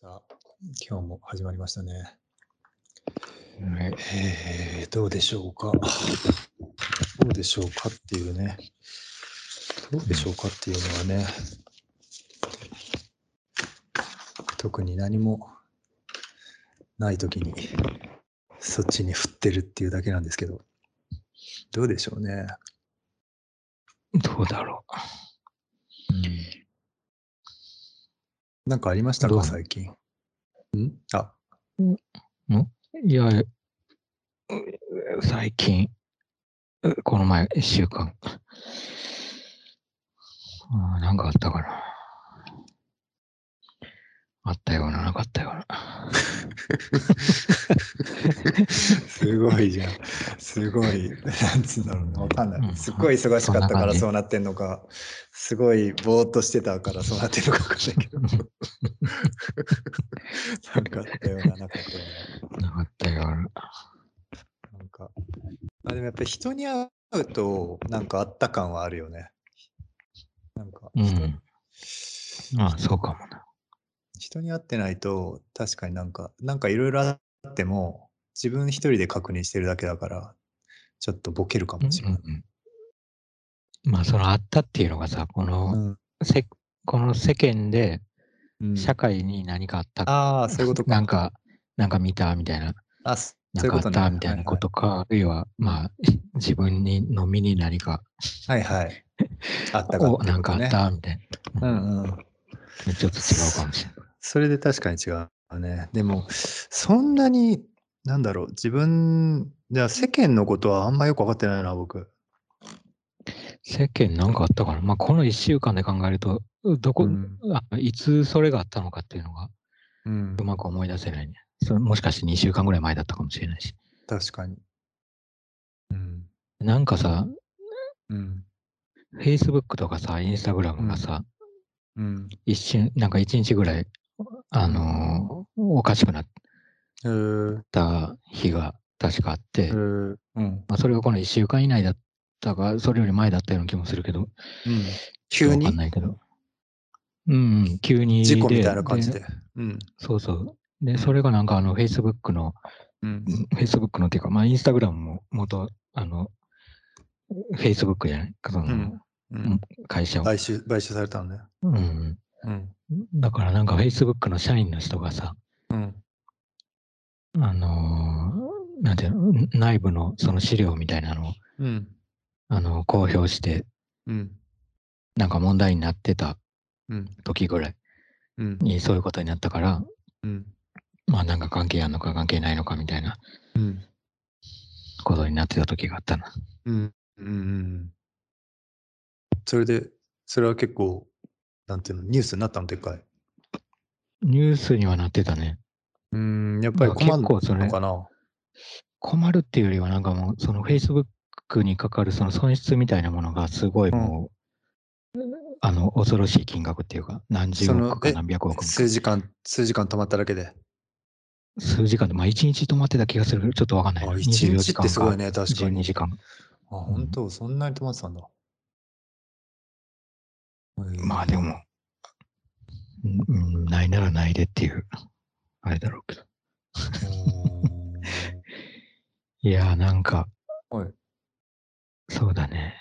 さあ、今日も始まりましたね。はい、えー、どうでしょうか？どうでしょうかっていうね。どうでしょうかっていうのはね、特に何もないときに、そっちに振ってるっていうだけなんですけど、どうでしょうね？どうだろなんかありましたどう？か、最近？ん？あ、う。いや、う最近、うこの前、一週間。あーなんかあったかな。あったような、なかったような。すごいじゃん。すごい。なんつうんだろうな。わかんない。うんすっごい忙しかったからそうなってんのか、すごいぼーっとしてたからそうなってんのかわかんないけど。なんかあったような、なかったよなかったような。うな。なんか。あでもやっぱり人に会うと、なんかあった感はあるよね。なんかう人、ん。ああ、そうかもな。人に会ってないと、確かになんか、なんかいろいろあっても、自分一人で確認してるだけだから、ちょっとボケるかうんもしれない。うんうんまあ、そのあったっていうのがさ、この、うんせこの世間でうん社会に何かあった、ああ、そういうことか。なんか、なんか見たみたいな、あ、そなんかあっそういうことね。たみたいなことか、あるいは、まあ、自分にの身に何か、はいはい。はいはい。あったかねなんかあっ。たみたいな。うんうん。ちょっと違うかもしれない。それで確かに違うね。でも、そんなに、なんだろう、自分、じゃあ世間のことはあんまよく分かってないな、僕。世間なんかあったかな？まあ、この1週間で考えると、どこ、うんあいつそれがあったのかっていうのがうんう、まく思い出せないね。それもしかして2週間ぐらい前だったかもしれないし。確かに。うん。なんかさ、うん。Facebook とかさ、Instagram がさ、うん。一瞬、なんか1日ぐらい、あのーおかしくなっえー、た日が確かあって、えー、うん。まあ、それがこの1週間以内だったか、それより前だったような気もするけど、うん。急に？わかんないけど。うん、うん、急に。事故みたいな感じで。。うん。そうそう。で、んそれがなんかあの、Facebook の、うん。Facebook のっていうか、まあ、Instagram も元、あの、Facebook じゃない？その、うんうん。会社を。買収、買収されたのね。うん。うん。だからなんか Facebook の社員の人がさ、うん。あのーなんていうの、内部のその資料みたいなのを、うん。あの、公表して、うん。なんか問題になってたうん。時ぐらいうん。にそういうことになったから、うん。まあなんか関係あんのか関係ないのかみたいなうん。ことになってた時があったな。うん。うん。それで、それは結構、なんていうの、ニュースになったのでっかい。ニュースにはなってたね。うん、やっぱりまあ困るのかな。困るっていうよりはなんかもう、その Facebook にかかるその損失みたいなものがすごいもう、あの、恐ろしい金額っていうか、何十億かえ何百億数時間、数時間止まっただけで。数時間で、まあ一日止まってた気がするちょっとわかんないな。あ、一24日時間ってすごいね、確か12に。時間。あ、本当、そんなに止まってたんだ。まあでも、うんうん、ないならないでっていう、あれだろうけど。いやーなんか、はい。そうだね。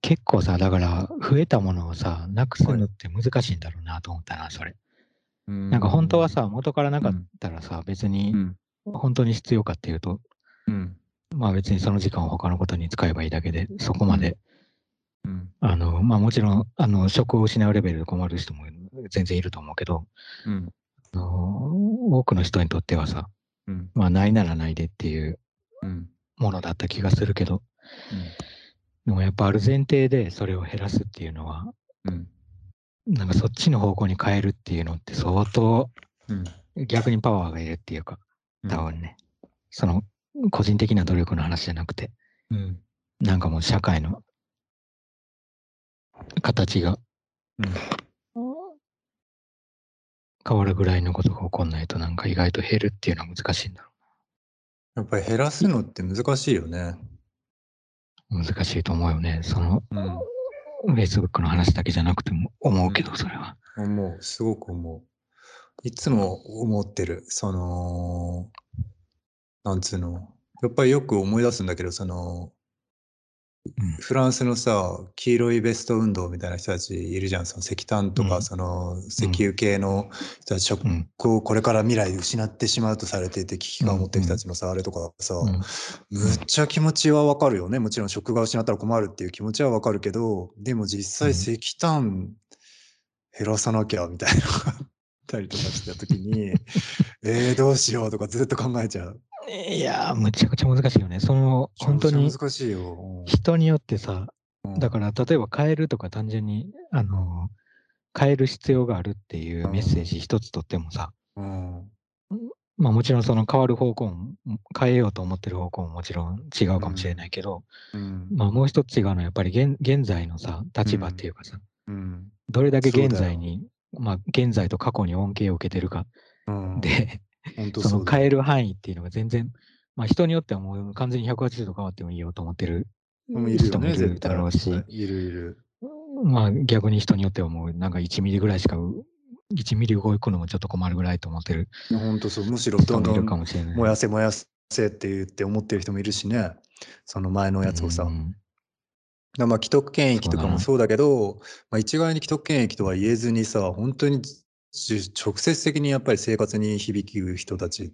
結構さ、だから、増えたものをさ、なくすのって難しいんだろうなと思ったな、それ。ななんか本当は、さ、元からなかったらさ、別にうん、本当に必要かっていうと、うん、まあ別にその時間を他のことに使えばいいだけで、そこまで、うん、あの、まあもちろん、あの、職を失うレベルで困る人も全然いると思うけど、うん、あの多くの人にとってはさ、うん、まあないならないでっていううん、ものだった気がするけど、でもやっぱある前提でそれを減らすっていうのは、うん、なんかそっちの方向に変えるっていうのって相当うん、逆にパワーがいるっていうか、多分ね、その個人的な努力の話じゃなくて、うん、なんかもう社会の形がうん変わるぐらいのことが起こんないとなんか意外と減るっていうのは難しいんだろやっぱり減らすのって難しいよね。う。難しいと思うよね。そのうん、Facebook の話だけじゃなくても思うけど、それは。思う、すごく思う。いつも思ってる。その、なんつうの。やっぱりよく思い出すんだけど、その、うんフランスのさ、黄色いベスト運動みたいな人たちいるじゃん。その石炭とか、うん。その石油系の人たち、食うん。をこれから未来失ってしまうとされていて、危機感を持ってる人たちのさ、あれとかさ、うん。むっちゃ気持ちはわかるよね。もちろん食が失ったら困るっていう気持ちはわかるけど、でも実際うん。石炭減らさなきゃみたいなのがあったりとかしたときに、えー、どうしようとかずっと考えちゃう。いやー、むちゃくちゃ難しいよね。その、本当にめちゃ難しいよ。人によってさ、うん。だから例えば変えるとか単純に、あの、変える必要があるっていうメッセージ一つとってもさ、うん。まあもちろんその変わる方向も、変えようと思ってる方向ももちろん違うかもしれないけど、うん。まあもう一つ違うのはやっぱり現現在のさ、立場っていうかさ、うん。どれだけ現在に、まあ現在と過去に恩恵を受けてるかうん。で、その変える範囲っていうのが全然、まあ人によってはもう完全に180度変わってもいいよと思ってる人もいる。だろうし、いるいる。まあ逆に人によってはもうなんか1ミリぐらいしかう、1ミリ動くのもちょっと困るぐらいと思ってる本当そう。むしろどんどん。燃やせ燃やせって言って思ってる人もいるしね。その前のやつをさ。うんだまあ既得権益とかもそうだけど、まあ、一概に既得権益とは言えずにさ、本当にじ直接的にやっぱり生活に響く人たち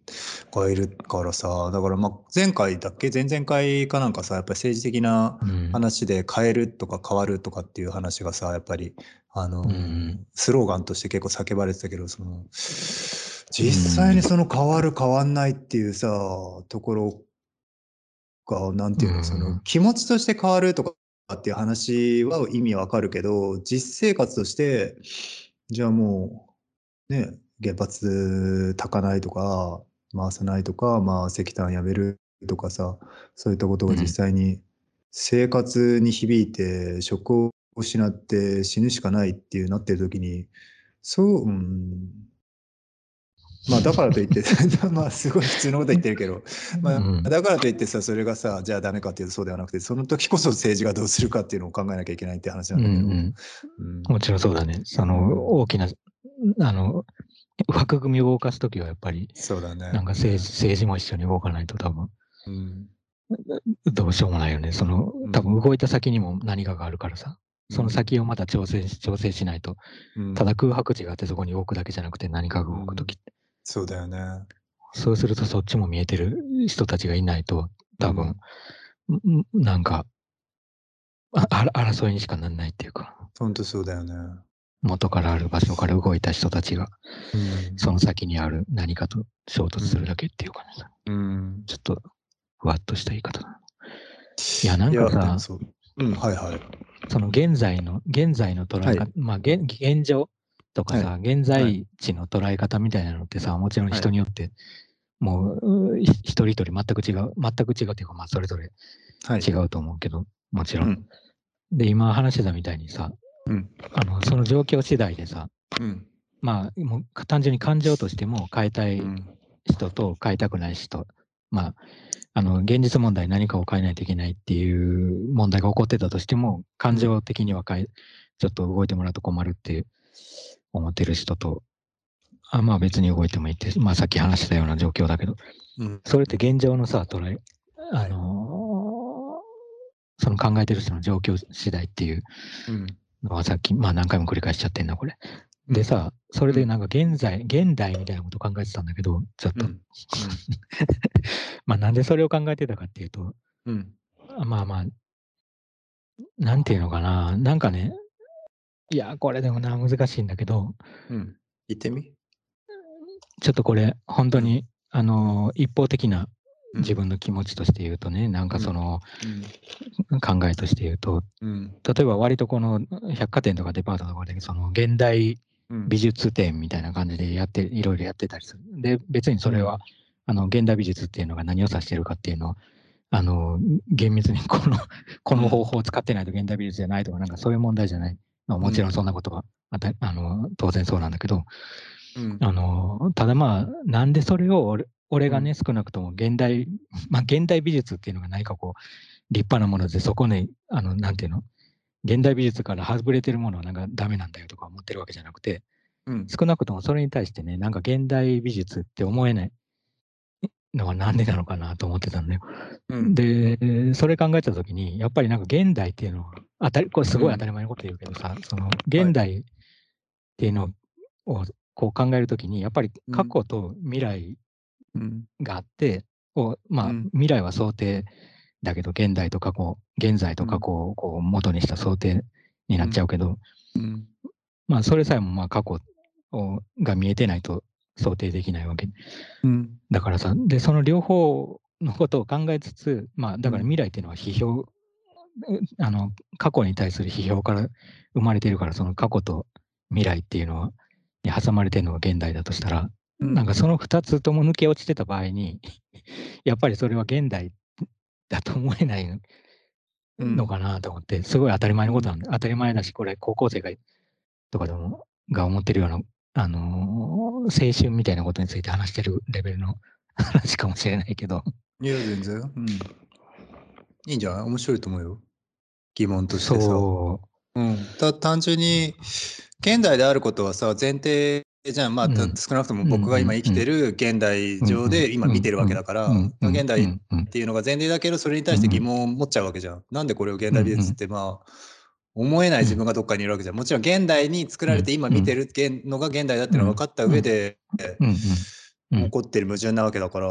がいるからさ、だからまあ前回だっけ？前々回かなんかさ、やっぱり政治的なうん。話で変えるとか変わるとかっていう話がさ、やっぱり、あの、うんスローガンとして結構叫ばれてたけど、その、実際にその変わる変わんないっていうさ、ところが、なんていうの、うん。その気持ちとして変わるとかっていう話は意味わかるけど、実生活として、じゃあもう、ね、原発炊かないとか、回さないとか、まあ石炭やめるとかさ、そういったことが実際に生活に響いて、職を失って死ぬしかないっていうなってる時に、そう、うん、まあだからといって、まあすごい普通のこと言ってるけど、まあうん。だからといってさ、それがさ、じゃあダメかっていうとそうではなくて、その時こそ政治がどうするかっていうのを考えなきゃいけないって話なうんだけど、んうん。もちろんそうだね。その大きな、あの、枠組みを動かすときはやっぱり、そうだね。なんか政治政治も一緒に動かないと多分、うん。どうしようもないよね。そのうん、多分動いた先にも何かがあるからさ、その先をまた調整し、調整しないと、うん。ただ空白地があってそこに動くだけじゃなくて何かが動くときって、そうだよね。そうするとそっちも見えてる人たちがいないと、多分、ん。なんか、ああ争いにしかならないっていうか、本当そうだよね。元からある場所から動いた人たちが、うんその先にある何かと衝突するだけっていうかね、うん。ちょっとふわっとした言い方だな。いや、なんかさううん、はいはい。その現在の、現在の捉え方、はまあ現現状とかさ、は現在地の捉え方みたいなのってさ、もちろんはい人によって、もう、一人一人全く違う、全く違うっていうか、まあそれぞれはい。違うと思うけど、もちろ。うんん。で、今話してたみたいにさ、うん。あの、その状況次第でさ、うん。まあ、もう単純に感情としても変えたいうん。人と変えたくない人、まあ、あの、現実問題何かを変えないといけないっていう問題が起こってたとしても、感情的には変え、ちょっと動いてもらうと困るって思ってる人と、あまあ別に動いてもいいって、まあさっき話したような状況だけど、うん。それって現状のさ、捉え、あのーその考えてる人の状況次第っていううん。のはさっき、まあ何回も繰り返しちゃってんな、これ。でさ、それでなんか現在、現代みたいなこと考えてたんだけど、ちょっと、うん。まあなんでそれを考えてたかっていうと、うん。あまあまあ、なんていうのかな、なんかね、いや、これでもな、難しいんだけど、うん。言ってみちょっとこれ、本当に、あのー一方的なうん自分の気持ちとして言うとね、なんかそのうん。考えとして言うと、うん。例えば割とこの百貨店とかデパートとかで、その現代うん美術展みたいな感じでやって、いろいろやってたりする。で、別にそれは、あの、現代美術っていうのが何を指してるかっていうのを、あの、厳密にこの、この方法を使ってないと現代美術じゃないとか、なんかそういう問題じゃない。まあ、もちろんそんなことは、あたあの、当然そうなんだけど、うん。あの、ただまあ、なんでそれを俺俺がね、少なくとも現代、まあ、現代美術っていうのが何かこう、立派なもので、そこね、あの、なんていうの、現代美術から外れてるものはなんかダメなんだよとか思ってるわけじゃなくて、うん。少なくともそれに対してね、なんか現代美術って思えないのはなんでなのかなと思ってたんだよ。うん。で、それ考えたときに、やっぱりなんか現代っていうのは、当たり、これすごい当たり前のこと言うけどさ、その現代っていうのをこう考えるときに、やっぱり過去と未来うん。があって、こうまあうん。未来は想定だけど、現代と過去、現在と過去をこう元にした想定になっちゃうけど、うん。まあそれさえもまあ過去をが見えてないと想定できないわけ。うん。だからさ、で、その両方のことを考えつつ、まあ、だからうん未来っていうのは批評、うあの、過去に対する批評から生まれてるから、その過去と未来っていうのは、に挟まれてるのが現代だとしたら、なんかその2つとも抜け落ちてた場合に、やっぱりそれは現代だと思えないのかなと思って、すごい当たり前のことなんだ。当たり前だし、これ高校生がとかでもが思ってるような、あのー青春みたいなことについて話してるレベルの 話かもしれないけど、いや、全然。うん。いいんじゃない？面白いと思うよ。疑問としてさ。そうん。た単純に、現代であることはさ、前提じゃん。まあ、少なくとも僕が今生きてる現代う。上で今見てるわけだから、現代っていうのが前提だけど、それに対して疑問を持っちゃうわけじゃん。なんでこれを現代美術って、まあ、思えない自分がどっかにいるわけじゃん。もちろん現代に作られて今見てる現のが現代だっていうのが分かった上で、起こってる矛盾なわけだから、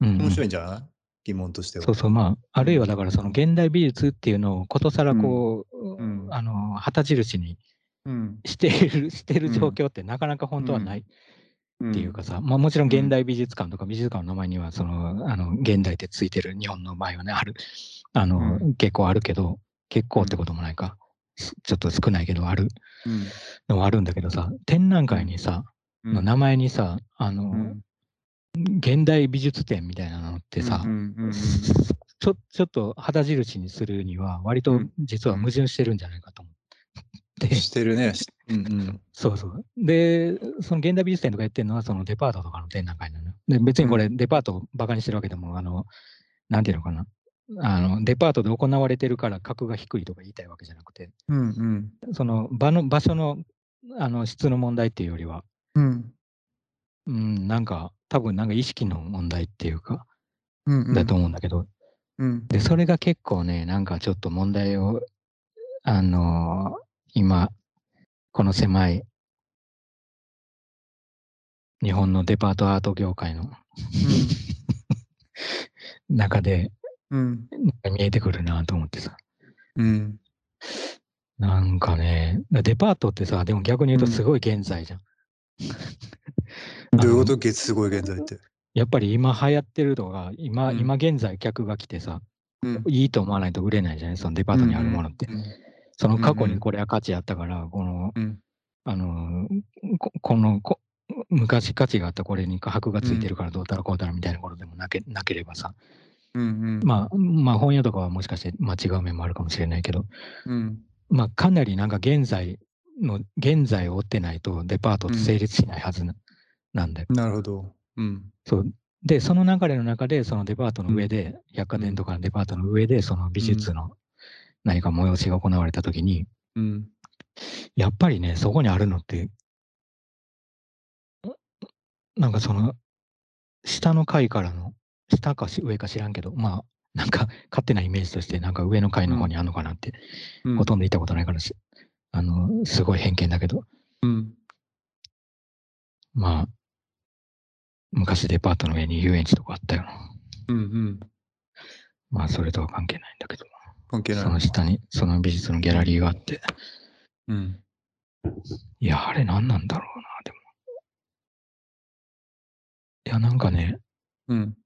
面白いんじゃない？疑問としては。そうそう、まあ、あるいはだからその現代美術っていうのをことさらこう、うん。あの、旗印にうん。している、してる状況ってなかなか本当はないっていうかさ、まあもちろん現代美術館とか美術館の名前には、その、あの、現代ってついてる日本の場合はね、ある、あの、う結構あるけど、結構ってこともないか、すちょっと少ないけど、あるうん。のはあるんだけどさ、展覧会にさ、うん。の名前にさ、あの、うん。現代美術展みたいなのってさ、うんうんうんちょちょっと旗印にするには、割とうん。実は矛盾してるんじゃないかと思って。してるね。しうんうん。そうそう。で、その現代美術展とかやってるのは、そのデパートとかの展覧会なのよ。で、別にこれ、デパートをバカにしてるわけでも、あの、なんていうのかな。あの、デパートで行われてるから格が低いとか言いたいわけじゃなくて、うんうん。その場の、場所の、あの、質の問題っていうよりは、うんうん、なんか、多分なんか意識の問題っていうか、うんうん。だと思うんだけど、うん。で、それが結構ね、なんかちょっと問題を、あのー今、この狭い日本のデパートアート業界の中でうん。見えてくるなと思ってさ。うん。なんかね、デパートってさ、でも逆に言うとうんすごい現在じゃん。どういうこと？月すごい現在って。やっぱり今流行ってるとか、今、うん今現在客が来てさ、うん。いいと思わないと売れないじゃない？そのデパートにあるものって。うんその過去うんうんにこれは価値あったから、この、うん。あのーここのこ昔価値があったこれに箔がついてるからどうたらこうたらみたいなことでもなけなければさ、うん。まあ、まあ本屋とかはもしかして間違う面もあるかもしれないけど、うん。まあかなりなんか現在の、現在を追ってないとデパートって成立しないはずな,、なんだよ。なるほど。うん。そうで、その流れの中で、そのデパートの上で、百貨店とかのデパートの上で、その美術の何か催しが行われたときに、うん。やっぱりね、そこにあるのって、なんかその、下の階からの、下かし上か知らんけど、まあ、なんか勝手なイメージとして、なんか上の階の方にあるのかなって、うんほとんど行ったことないからし、あの、すごい偏見だけど、うん。まあ、昔デパートの上に遊園地とかあったよな。うん。うん。まあ、それとは関係ないんだけど、関係ない。その下に、その美術のギャラリーがあって、うん。いや、あれ何なんだろうな、でも。いや、なんかね、うん。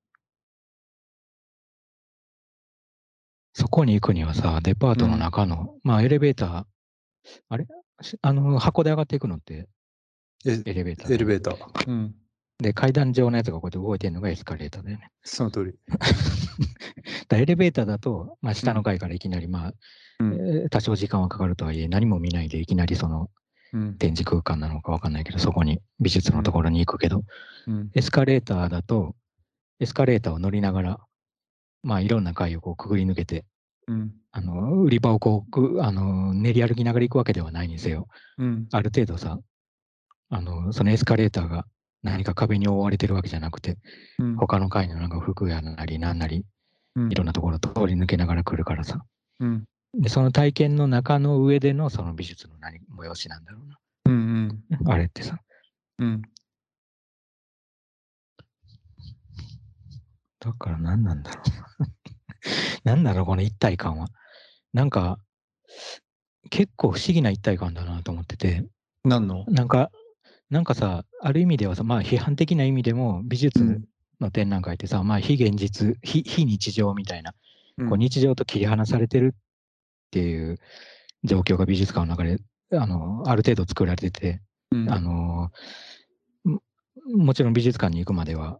そこに行くにはさ、デパートの中の、まあエレベーター、あれ？しあの、箱で上がっていくのってえ、エレベーター。エレベーター。うん。で、階段状のやつがこうやって動いてるのがエスカレーターだよね。その通り。だエレベーターだと、まあ下の階からいきなり、まあ、うん。えー多少時間はかかるとはいえ、何も見ないでいきなりそのうん。展示空間なのかわかんないけど、そこに美術のところに行くけど、うん。エスカレーターだと、エスカレーターを乗りながら、まあいろんな階をこうくぐり抜けて、うん。あの、売り場をこうく、あの、練り歩きながら行くわけではないにせよ、うん。ある程度さ、あの、そのエスカレーターが何か壁に覆われてるわけじゃなくて、うん。他の階のなんか服やなりなんなり、うんいろんなところ通り抜けながら来るからさ。うん。で、その体験の中の上でのその美術の何、催しなんだろうな。うん。あれってさ。うん。だから何なんだろう。何だろう、この一体感は。なんか、結構不思議な一体感だなと思ってて、何の？なんか、なんかさ、ある意味ではさ、まあ批判的な意味でも美術うん。の展覧会ってさ、まあ非現実、非非日常みたいな、うん。こう日常と切り離されてるっていう状況が美術館の中で、あの、ある程度作られてて、うん。あのももちろん美術館に行くまでは、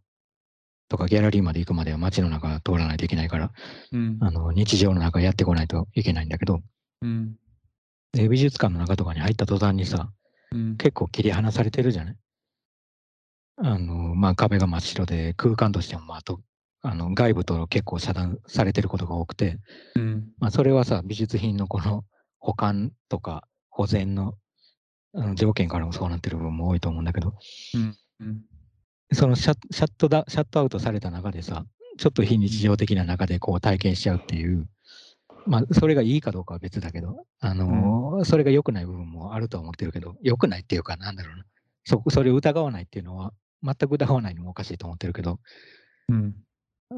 とかギャラリーまで行くまでは街の中通らないといけないから、うん。あの日常の中やってこないといけないんだけど、うん。で美術館の中とかに入った途端にさ、うん結構切り離されてるじゃない？あの、まあ壁が真っ白で空間としてもまあと、あの外部と結構遮断されてることが多くて、うん。まあそれはさ、美術品のこの保管とか保全のあの条件からもそうなってる部分も多いと思うんだけど、うんそのシャッシャットだシャットアウトされた中でさ、ちょっと非日常的な中でこう体験しちゃうっていう、まあ、それがいいかどうかは別だけど、あのーそれが良くない部分もあるとは思ってるけど、良くないっていうか、なんだろうな、そそれを疑わないっていうのは、全く疑わないのもおかしいと思ってるけど、うん。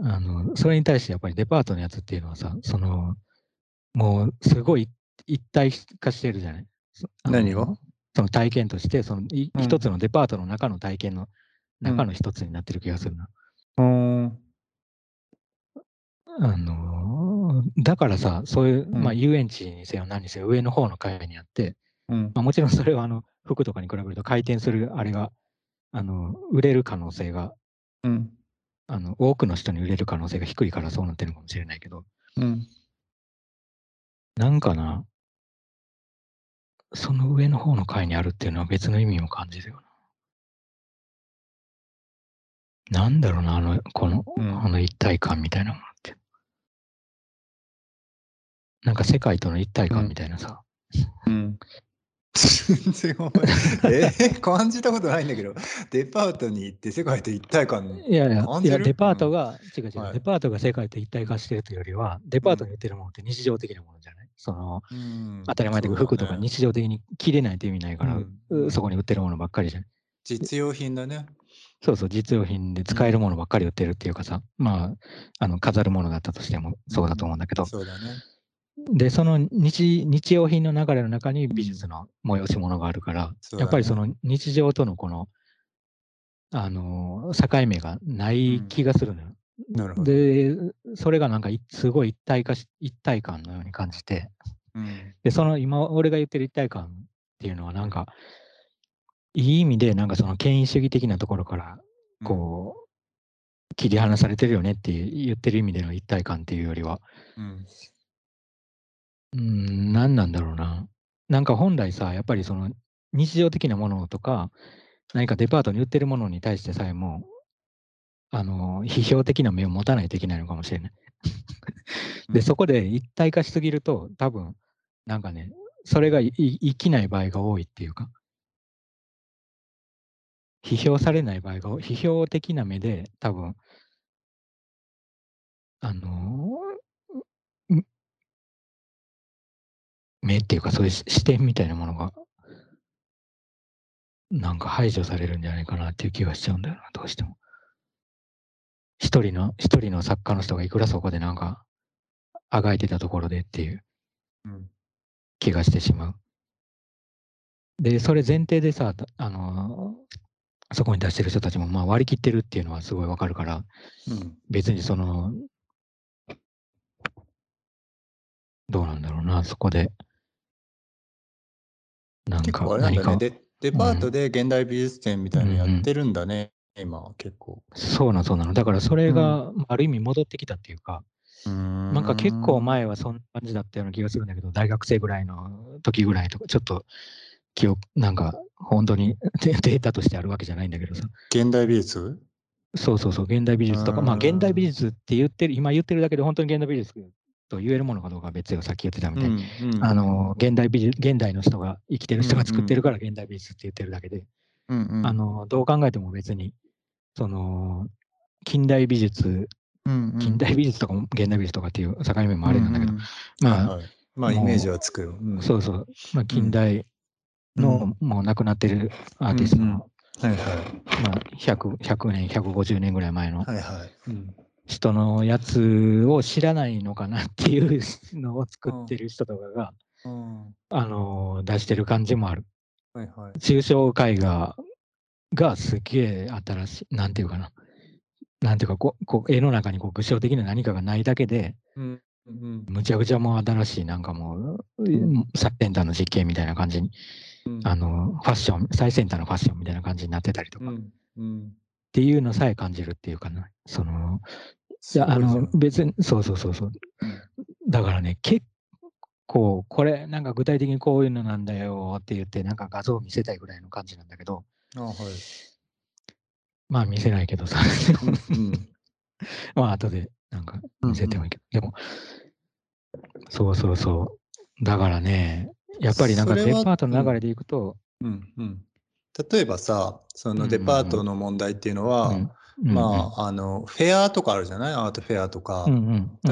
あのそれに対してやっぱりデパートのやつっていうのはさ、そのもうすごい一体化してるじゃない？何がその体験として、その一つのデパートの中の体験の中の一つになってる気がするな。うんあのーだからさ、そういう、うん。まあ、遊園地にせよ何にせよ上の方の階にあって、うん。まあ、もちろんそれはあの服とかに比べると回転するあれがあの売れる可能性がうん。あの多くの人に売れる可能性が低いからそうなってるのかもしれないけどうん。なんかなその上の方の階にあるっていうのは別の意味も感じるよな。なんだろうなあのこの、うん。あの一体感みたいなものって。なんか世界との一体感みたいなさ。うん。全然わかんない。え？ー 感じたことないんだけど。デパートに行って世界と一体感いやいや、いやデパートが、違う違う、はい。デパートが世界と一体化してるというよりは、デパートに売ってるものって日常的なものじゃない？その、うん。当たり前だけど、服とか日常的に着れないと意味ないから、うん。うそこに売ってるものばっかりじゃない実用品だね。そうそう、実用品で使えるものばっかり売ってるっていうかさ、まあ、あの、飾るものだったとしてもそうだと思うんだけど、そうだねで、その日日用品の流れの中に美術の催し物があるから、やっぱりその日常とのこの、あの、境目がない気がするのよ。なるほど。で、それがなんかいすごい一体化し、一体感のように感じて、うん。で、その今、俺が言ってる一体感っていうのはなんか、いい意味でなんかその権威主義的なところから、こう、切り離されてるよねって言ってる意味での一体感っていうよりは、うんうーん、何なんだろうな。なんか本来さ、やっぱりその日常的なものとか、何かデパートに売ってるものに対してさえも、あの、批評的な目を持たないといけないのかもしれない。で、そこで一体化しすぎると、多分、なんかね、それがいい生きない場合が多いっていうか、批評されない場合が批評的な目で、多分、あのーん目っていうか、そういう視視点みたいなものが、なんか排除されるんじゃないかなっていう気がしちゃうんだよな、どうしても。一人の、一人の作家の人がいくらそこでなんか、あがいてたところでっていううん気がしてしまう。で、それ前提でさ、たあのーそこに出してる人たちもまあ割り切ってるっていうのはすごいわかるから、うん別にその、どうなんだろうな、そこで。なんか結構あれなん何ねデデパートで現代美術展みたいなのやってるんだね、今結構。そうなのそうなの。だからそれがある意味戻ってきたっていうか、ななん。か結構前はそんな感じだったような気がするんだけど、大学生ぐらいの時ぐらいとか、ちょっと記憶、なんか本当にデ データとしてあるわけじゃないんだけどさ、現代美術？そうそうそう、現代美術とか、まあうん。現代美術って言ってる、今言ってるだけで本当に現代美術と言えるものかどうかは別よ、さっき言ってたみたいに。うんあの現代美術現代の人が生きてる人が作ってるから現代美術って言ってるだけで、うんうん。あの、どう考えても別に、その、近代美術、うんうん、近代美術とかも現代美術とかっていう境目もあれなんだけど、うんうんまあ、はいはいまあ、イメージはつくよ。うんそうそう、まあ、近代の、もう亡くなってるアーティストの、はいはい。まあ、100, 100年、150年ぐらい前のはいはい。うん人のやつを知らないのかなっていうのを作ってる人とかが、うんあの出してる感じもある。はいはい。抽象絵画がすげえ新しい、なんていうかな。なんていうかこう、こう絵の中にこう具象的な何かがないだけで、うん。うん。むちゃくちゃもう新しい、なんかもう、ん。最先端の実験みたいな感じに、うん。あの、ファッション、最先端のファッションみたいな感じになってたりとか、っうん。うん。ていうのさえ感じるっていうかな。その、いや、あの別に、そうそうそうそう。だからね、結構、これ、なんか具体的にこういうのなんだよって言って、なんか画像を見せたいぐらいの感じなんだけど、あはい。まあ見せないけどさ、うん まあ後でなんか見せてもいいけど、でも、そうそうそう。だからね、やっぱりなんかデパートの流れでいくと、うん。うん。例えばさ、そのデパートの問題っていうのは、うんまあ、あの、フェアとかあるじゃない？アートフェアとか。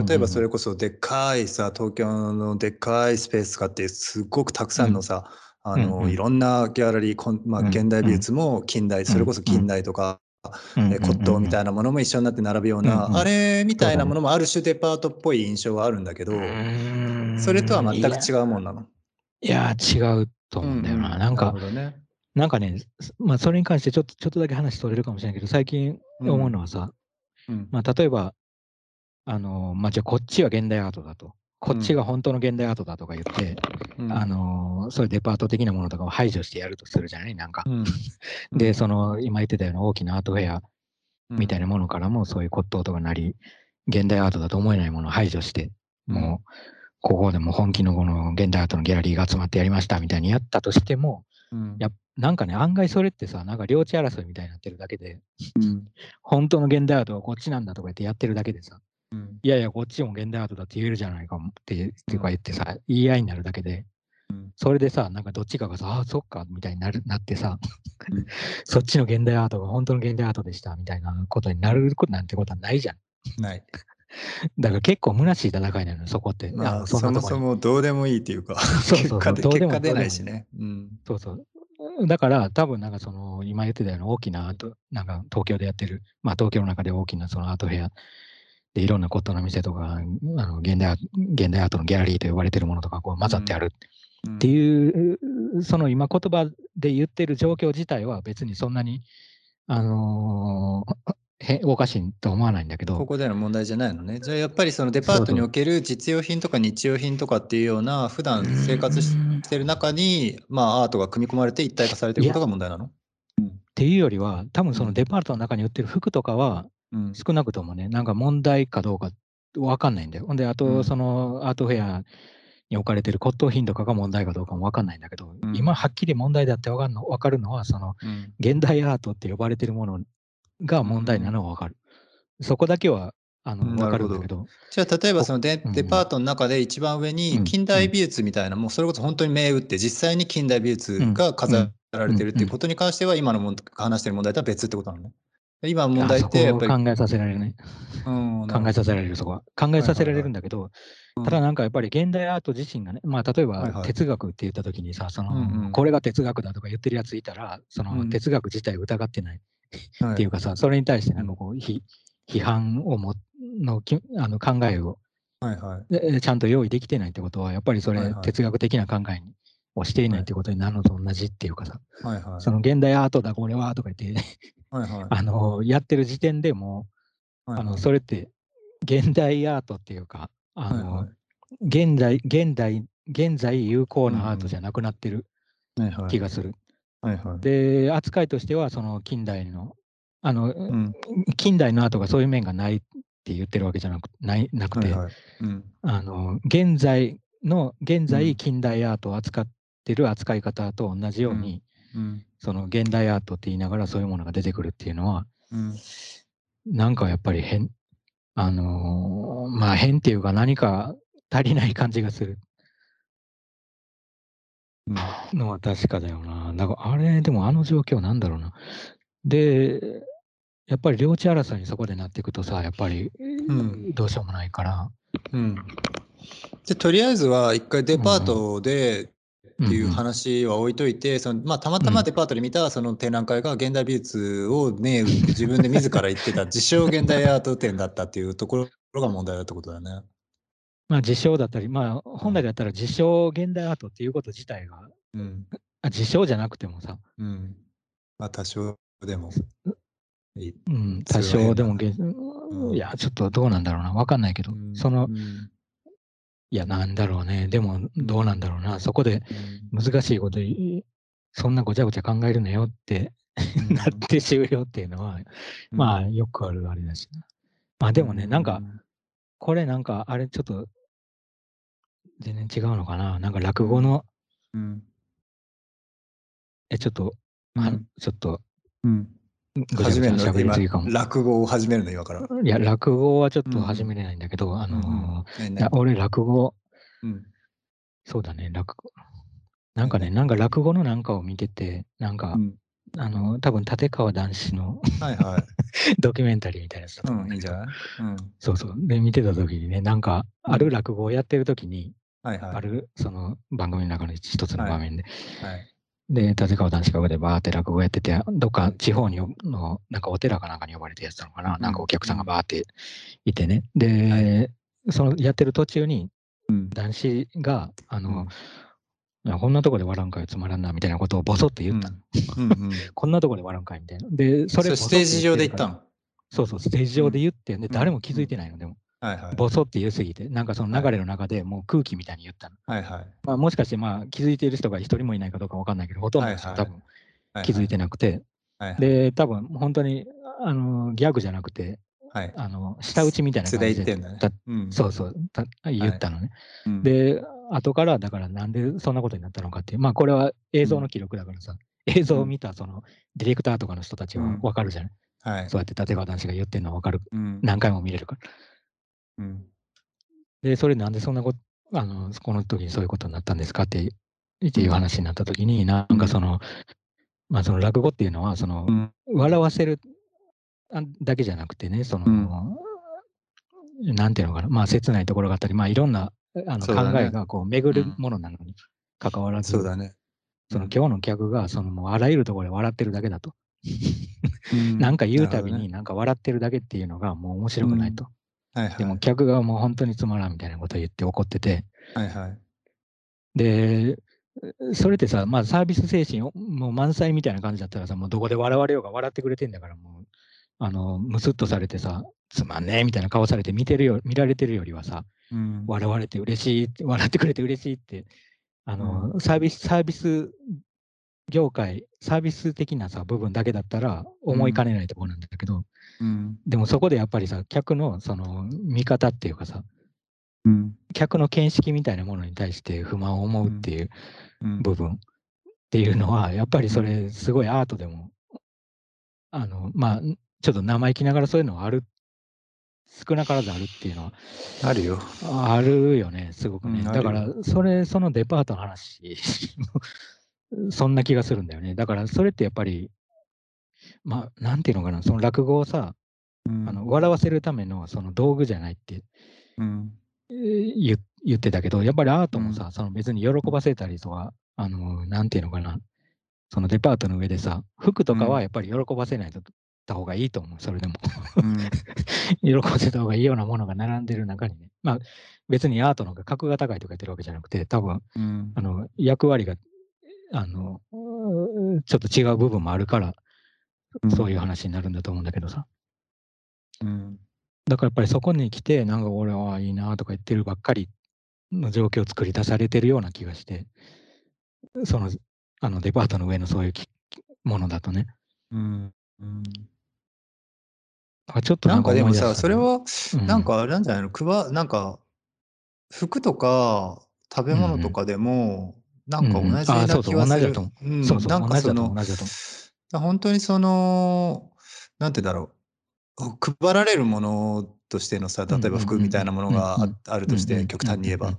例えばそれこそでっかいさ、東京のでっかいスペース使って、すごくたくさんのさ、あの、いろんなギャラリー、こんまあ、うん。現代美術も近代、それこそ近代とか、骨董みたいなものも一緒になって並ぶような、あれみたいなものもある種デパートっぽい印象はあるんだけど、うん。それとは全く違う。うもんなの。いや、違うと思うんだよな。なんか。なんかね、まあそれに関してちょっと、ちょっとだけ話取れるかもしれないけど、最近思うのはさ、うん。まあ例えば、あの、まあじゃあこっちは現代アートだと。こっちが本当の現代アートだとか言って、うん。あの、そういうデパート的なものとかを排除してやるとするじゃない？なんか。うん。で、その、今言ってたような大きなアートフェアうん。みたいなものからも、そういう骨董とかなり、現代アートだと思えないものを排除して、もう、ここでも本気のこの現代アートのギャラリーが集まってやりましたみたいにやったとしても、うん。やなんかね、案外それってさ、なんか領地争いみたいになってるだけで、うん。本当の現代アートはこっちなんだとか言ってやってるだけでさ、うん。いやいや、こっちも現代アートだって言えるじゃないかもってっていうかうん言ってさ、言い合いになるだけで、うん。それでさ、なんかどっちかがさ、ああ、そっか、みたいになるなってさ、うん。そっちの現代アートが本当の現代アートでしたみたいなことになることなんてことはないじゃん。ない。だから結構虚しい戦いなのよ、そこって。まあ、のそもそもどうでもいいっていうか、そうそうそう結果出ないしね。うんそうそう。だから、多分なんかその、今言ってたような大きななんか東京でやってる、まあ東京の中で大きなそのアートフェアでいろんなことの店とか、あの現代ア現代アートのギャラリーと呼ばれてるものとかこう混ざってあるっていう、その今言葉で言ってる状況自体は別にそんなに、あのーへおかしいと思わないんだけど、ここでの問題じゃないのね。じゃあやっぱりそのデパートにおける実用品とか日用品とかっていうような普段生活しうんてる中に、まあアートが組み込まれて一体化されてることが問題なの？っていうよりは、多分そうのんデパートの中に売ってる服とかは、うん。少なくともね、なんか問題かどうかわかんないんだよ。ほんで、あうん。と、そのアートフェアに置かれてる骨董品とかが問題かどうかもわかんないんだけど、うん。今はっきり問題だってわかるのわかるのは、そのうん。現代アートって呼ばれてるものが問題なのはわかる。そこだけはあうんのわかるんだけど、じゃあ例えばそのデうん。デパートの中で一番上うにん。近代美術みたいな、もうそれこそ本当に銘打って実際に近代美術が飾られてるっていうことに関しては今のもん話してる問題とは別ってことなのね。今の問題ってやっぱり考えさせられるね。うん考えさせられる、そこは。考えさせられるんだけど、ただなんかやっぱり現代アート自身がね、まあ例えば哲学って言った時にさ、その、これが哲学だとか言ってるやついたら、そのうん。哲学自体を疑ってないはい。っていうかさ、それに対してなんかこう、ひ批判をものきあの考えをはいはい。でちゃんと用意できてないってことは、やっぱりそれ哲学的な考えにをしていないってことになるのと同じっていうかさ、はいはい。その現代アートだ、これはとか言って、はいはい。あの、やってる時点でもはいはい。それって現代アートっていうか、あの、はいはい。現代、現代、現在有効なアートじゃなくなってる気がする。はいはい。で、扱いとしては、その近代の、あの、うん。近代のアートがそういう面がないって言ってるわけじゃなくないなくて、はいはい。うん。あの、現在の、現うん。在近代アートを扱ってる扱い方と同じように、うん。その現代アートって言いながらそういうものが出てくるっていうのは、うん。なんかやっぱり変、あのーまあ変っていうか何か足りない感じがする。うん。のは確かだよな。だからあれ、でもあの状況なんだろうな。で、やっぱり領地争いにそこでなっていくとさ、やっぱりうんどうしようもないから。うん。で、とりあえずは一回デパートでっていううんうん話は置いといて、そのまあ、たまたまデパートで見たその展覧会が現代美術をね、自分で自ら言ってた自称現代アート展だったっていうところが問題だってことだね。まあ、自称だったり、まあ、本来だったら自称現代アートっていうこと自体が、うん。あ自称じゃなくてもさ、うん。まあ、多少でも。うん、多少でもげ、うん。いや、ちょっとどうなんだろうな、わかんないけど、うん。そのう、ん。いや、なんだろうね、でもどうなんだろうな、そこでうん。難しいことそんなごちゃごちゃ考えるなよって、うん。なって終了っていうのは、まあ、よくあるあれだしな。まあ、でもね、なんか、、これなんか、あれちょっと、全然違うのかな？なんか落語の、うん。え、ちょっと、はうんちょっと、うん。始めるの？今喋りすぎかも。落語を始めるの？今から。いや、落語はちょっと始めれないんだけど、あのーね俺、落語、うん。そうだね、落語。なんかね、なんか落語のなんかを見てて、なんか、うんあの、多分立川談志のはいはい。ドキュメンタリーみたいなやつだと思うん、いいんじゃない？うん。そうそう。で、見てた時にね、なんか、うんある落語をやってる時に、はいはい。ある、その番組の中の一つの場面で、はい。で、立川談志が上でバーって落語やってて、どっか地方の、なんかお寺かなんかに呼ばれてやってたのかな、んなんかお客さんがバーっていてね。で、そのやってる途中に、うん。男子が、あの、うんこんなとこで笑うんかよ、つまらんな、みたいなことをボソッと言ったの。うんうん。こんなとこで笑うんかい、みたいな。で、それそれステージ上で言ったの？のそうそう、ステージ上で言って、で、ん誰も気づいてないの、でも。はいはい。ボソって言いすぎて、なんかその流れの中でもう空気みたいに言ったの。はいはい。まあ、もしかしてまあ気づいている人が一人もいないかどうかわかんないけど、ほとんどの人は多分は気づいてなくて、はいはい。で、多分本当にあのギャグじゃなくて、はい。あの舌打ちみたいな素感じでそうそうた言ったのね。うん、で、後からだからなんでそんなことになったのかっていう、まあこれは映像の記録だからさ、映像を見たそのディレクターとかの人たちはわかるじゃない、はい。そうやって立川談志が言ってるのはわかる。うん。何回も見れるから。うん。で、それなんでそんなこと、あの、この時にそういうことになったんですかってっていう話になった時に、なんかその、まあその落語っていうのは、その、うん。笑わせるあだけじゃなくてね、その、なんていうのかな、まあ切ないところがあったり、まあいろんなあの考えがこう巡るものなのに関わらず、そうだね。その今日の客がそのもうあらゆるところで笑ってるだけだと。うん。なんか言うたびになんか笑ってるだけっていうのがもう面白くないと。はいはい。でも客がもう本当につまらんみたいなことを言って怒ってて、はいはい。で、それってさ、まあサービス精神をもう満載みたいな感じだったらさ、もうどこで笑われようが笑ってくれてんだから、もう、あの、ムスッとされてさ、つまんねえみたいな顔されて見てるよ、見られてるよりはさ、うん。笑われて嬉しい笑ってくれて嬉しいって、あの、サービス、サービス業界、サービス的なさ、部分だけだったら思いかねないところなんだけど、うん。でもそこでやっぱりさ、客のその見方っていうかさ、うん。客の見識みたいなものに対して不満を思うっていううん。部分っていうのは、やっぱりそれ、すごいアートでも、あの、まあ、ちょっと生意気ながらそういうのはある、少なからずあるっていうのは、あるよ。あるよね、すごくね。うんだから、それ、そのデパートの話、そんな気がするんだよね。だから、それってやっぱり、まあ、なんていうのかな、その落語をさ、うんあの笑わせるためのその道具じゃないってうん。えー言言ってたけど、やっぱりアートもさ、その別に喜ばせたりとか、あの、なんていうのかな、そのデパートの上でさ、服とかうんはやっぱり喜ばせないとた方がいいと思う、それでも。うん。喜ばせた方がいいようなものが並んでる中にね、まあ、別にアートの方が格が高いとか言ってるわけじゃなくて、多分うんあの役割があのちょっと違う部分もあるから、そういう話になるんだと思うんだけどさ。うん。だからやっぱりそこに来て、なんか俺はいいなとか言ってるばっかりの状況を作り出されてるような気がして、そのあのデパートの上のそういうきものだとね。うん。うん。あちょっとなんかでもさ、それは、うんなんかあれなんじゃないの、くわ、なんか、服とか食べ物とかでも、なんか同じう同じだと思。う。ん。そうそう、なんかそ同じだと思う、の同じだと思う。本当にその、なんてだろ配られるものとしてのさ、例えば服みたいなものがああるとして、極端に言えば。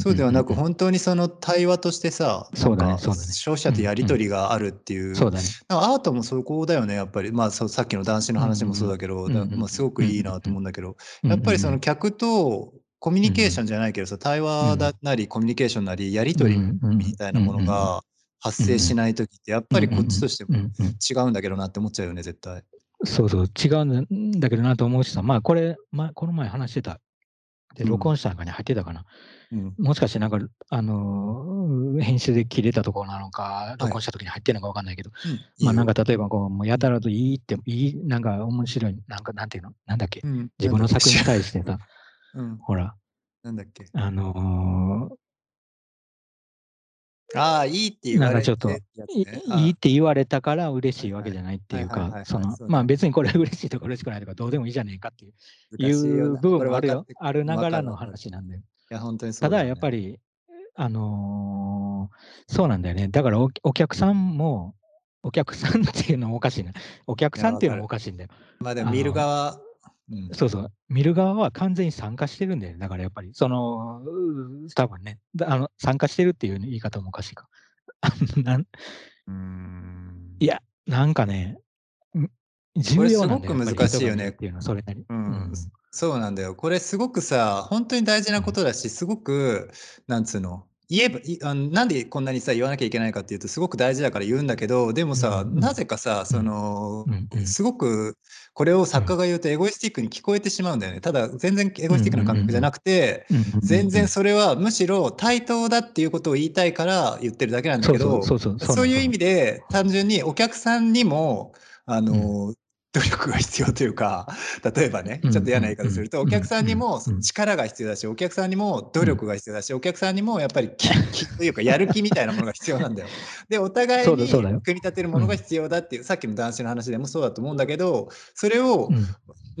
そうではなく、本当にその対話としてさ、そうだね消費者とやり取りがあるっていう、そうだね。アートもそこだよね、やっぱり。まあ、さっきの男子の話もそうだけど、まあ、すごくいいなと思うんだけど、やっぱりその客とコミュニケーションじゃないけどさ、対話だなり、コミュニケーションなり、やり取りみたいなものが発生しないときって、やっぱりこっちとしても違うんだけどなって思っちゃうよね、絶対。そうそう、違うんだけどなと思うしさ、まあこれ、まあ、この前話してた。で、うん。録音した中に入ってたかな。うん。もしかしてなんか、あのー編集で切れたところなのか、い。録音した時に入ってるのかわかんないけど、うん。まあなんか、か例えばこう、もうやたらといいって、いい、なんか面白い、なんかなんていうの？なんだっけ？うん。自分の作品に対してさ、うん、ほら、なんだっけ？あのああ、いいってー言わなんかちょっと、やついねいいって言われたから嬉しいわけじゃないっていうはいはいはいはい、かそのそう、だまあ別にこれ嬉しいとか嬉しくないとかどうでもいいじゃねえかっていうい難しいよなう部これ分もあるよ分かって。あるながらのわかる話なんだよ。いや、本当にそうただよねやっぱり、あのーそうなんだよね。だからおお客さんも、お客さんっていうのもおかしいな。お客さんっていうのもおかしいんだよ。まあでも見る側、うん、そうそう。見る側は完全に参加してるんだよね。だからやっぱり、その、多分ね、だあの参加してるっていう言い方もおかしいか。なんうーんいや、なんかね、ん重要なんだよすごく難しいよねっていうのはそれなり。うんそうなんだよ。これすごくさ、本当に大事なことだし、すごく、なんつうの、言えばいあのなんでこんなにさ言わなきゃいけないかっていうとすごく大事だから言うんだけどでもさ、うんうんなぜかさその、うんうん。すごくこれを作家が言うとエゴイスティックに聞こえてしまうんだよね。ただ全然エゴイスティックな感覚じゃなくて、全然それはむしろ対等だっていうことを言いたいから言ってるだけなんだけどそういう意味で単純にお客さんにもあの、努力が必要というか例えばねちょっと嫌な言い方すると、うんお客さんにもうん力が必要だしお客さんにも努力が必要だし、お客さんにもやっぱり気気というかやる気みたいなものが必要なんだよ。でお互いに組み立てるものが必要だっていう、さっきの男子の話でもそうだと思うんだけどそれを、うん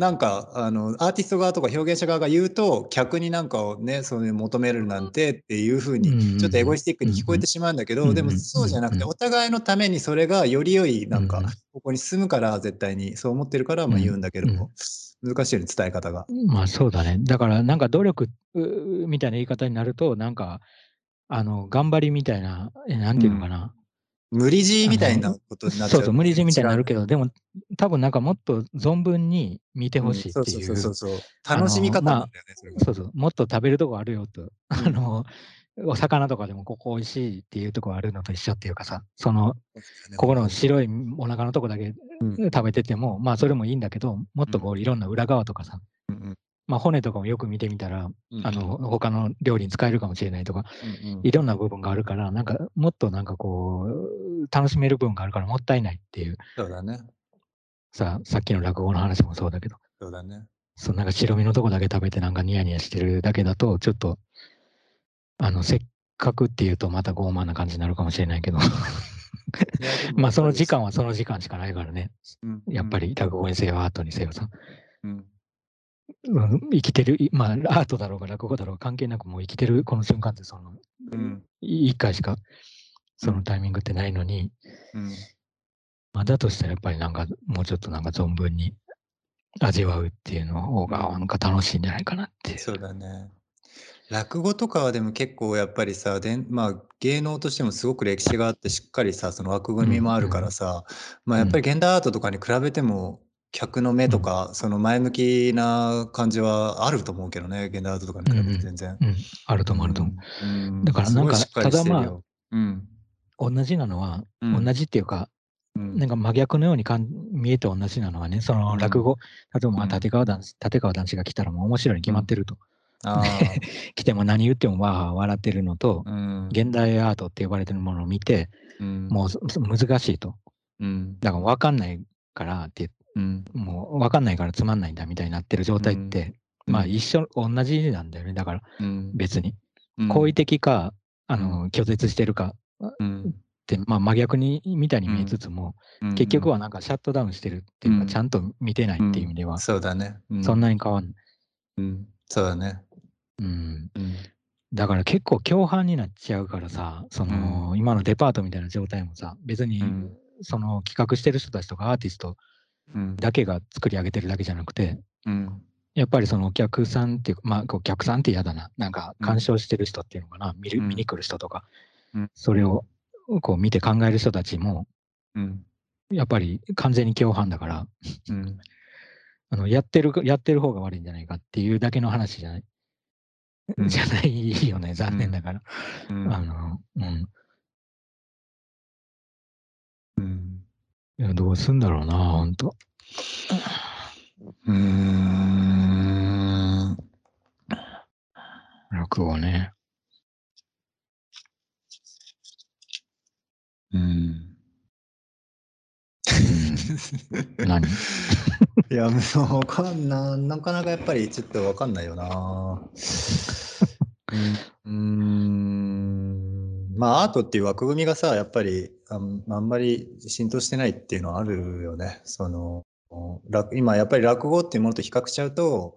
なんかあのアーティスト側とか表現者側が言うと客になんかをねそういう求めるなんてっていうふうにちょっとエゴイスティックに聞こえてしまうんだけど、でもそうじゃなくてうんお互いのためにそれがより良いなんかうんここに進むから絶対にそう思ってるからまあ言うんだけども、難しいよね伝え方が。まあそうだね。だからなんか努力みたいな言い方になると、なんか、あの、頑張りみたいな、えなんていうのかな。無理強いみたいなことになっちゃう。そうそう、無理強いみたいになるけどど、でも多分なんかもっと存分に見てほしいっていう。そうそうそうそう。楽しみ方なんだよね、それが。そうそう、もっと食べるとこあるよと。あの、お魚とかでもここ美味しいっていうとこあるのと一緒っていうかさ、その、ここの白いお腹のとこだけうん食べてても、まあそれもいいんだけど、もっとこういろんな裏側とかさ、うんうんまあ骨とかもよく見てみたら、うんあの、他の料理に使えるかもしれないとか、うんうん。いろんな部分があるから、なんかもっとなんかこう、楽しめる部分があるからもったいないっていう、そうだね。さ、さっきの落語の話もそうだけど、そうだね。そうなんか白身のとこだけ食べてなんかニヤニヤしてるだけだと、ちょっと、あの、せっかくっていうとまた傲慢な感じになるかもしれないけど、まあその時間はその時間しかないからね、やっぱり。り落語にせよアートにせよさ、うんうん、生きてる、いまあアートだろうが落語だろうが関係なくもう生きてるこの瞬間ってその、うん。い一回しかそのタイミングってないのに、うん。まあ、だとしたらやっぱりなんかもうちょっとなんか存分に味わうっていうの方がなんか楽しいんじゃないかなっていう。そうだね。落語とかはでも結構やっぱりさでん、まあ、芸能としてもすごく歴史があってしっかりさその枠組みもあるからさ、まあ、やっぱり現代アートとかに比べても客の目とか、その前向きな感じはあると思うけどね現代アートとかに比べて全然。うん、あると思うあると思う。うん。だからなんかただよ。うん。同じなのは、うん。同じっていうか、うん。なんか真逆のようにかん見えて同じなのはね、その落語、例えばまあうん。立川談志、立川談志が来たらもう面白いに決まってると。あ 来ても何言ってもわーわー笑ってるのと、現代アートって呼ばれてるものを見て、うん。もうそ難しいと。うん。だから分かんないからって、うん。もう分かんないからつまんないんだみたいになってる状態って、うん。まあ一緒、同じなんだよね。だからうん。別に。うん。好意的か、あの、拒絶してるかうん。って、まあ真逆にみたいに見えつつも、うん。結局はなんかシャットダウンしてるっていうか、うん。ちゃんと見てないっていう意味では、そうだね。うそんなに変わんない。うん。そうだね。うん。うん。だから結構共犯になっちゃうからさ、その、今のデパートみたいな状態もさ、別に、うん。その企画してる人たちとかアーティストうん。だけが作り上げてるだけじゃなくて、うん。やっぱりそのお客さんっていうか、まあ、お客さんって嫌だな。なんか、うん鑑賞してる人っていうのかな、見るうん見に来る人とかうん、それをこう見て考える人たちも、うん。やっぱり完全に共犯だから、うん。あのやってるやってる方が悪いんじゃないかっていうだけの話じゃない、うんじゃないよね、残念ながら。うん。あの、うん。うん。いや、どうすんだろうな、ほんと。うーん。落語ね。うん。うん何？いや、もうわかんな、なかなかやっぱりちょっとわかんないよな。うん、うーんまあアートっていう枠組みがさ、やっぱりあんあんまり浸透してないっていうのはあるよね。その落今やっぱり落語っていうものと比較しちゃうと、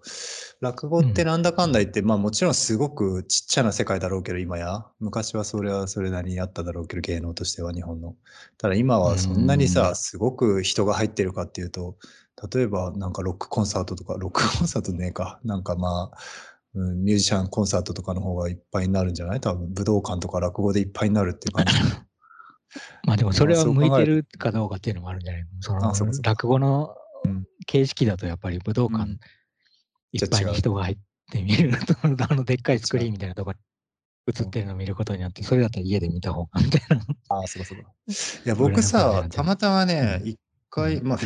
落語ってなんだかんだ言って、まあもちろんすごくちっちゃな世界だろうけど、今や。昔はそれはそれなりにあっただろうけど、芸能としては日本の。ただ今はそんなにうさ、んすごく人が入ってるかっていうと、例えばなんかロックコンサートとか、ロックコンサートねえか。なんかまあ、うん、ミュージシャンコンサートとかの方がいっぱいになるんじゃない？多分武道館とか落語でいっぱいになるっていう感じ。まあでもそれは向いてるかどうかっていうのもあるんじゃない？その落語のうん。形式だとやっぱり武道館うん。いっぱいに人が入って見ると、あのでっかいスクリーンみたいなとこ映ってるのを見ることになって、それだったら家で見た方がみたいな。ああ、そうかそうか。いや、僕さたまたまね、うん。一回、まあ、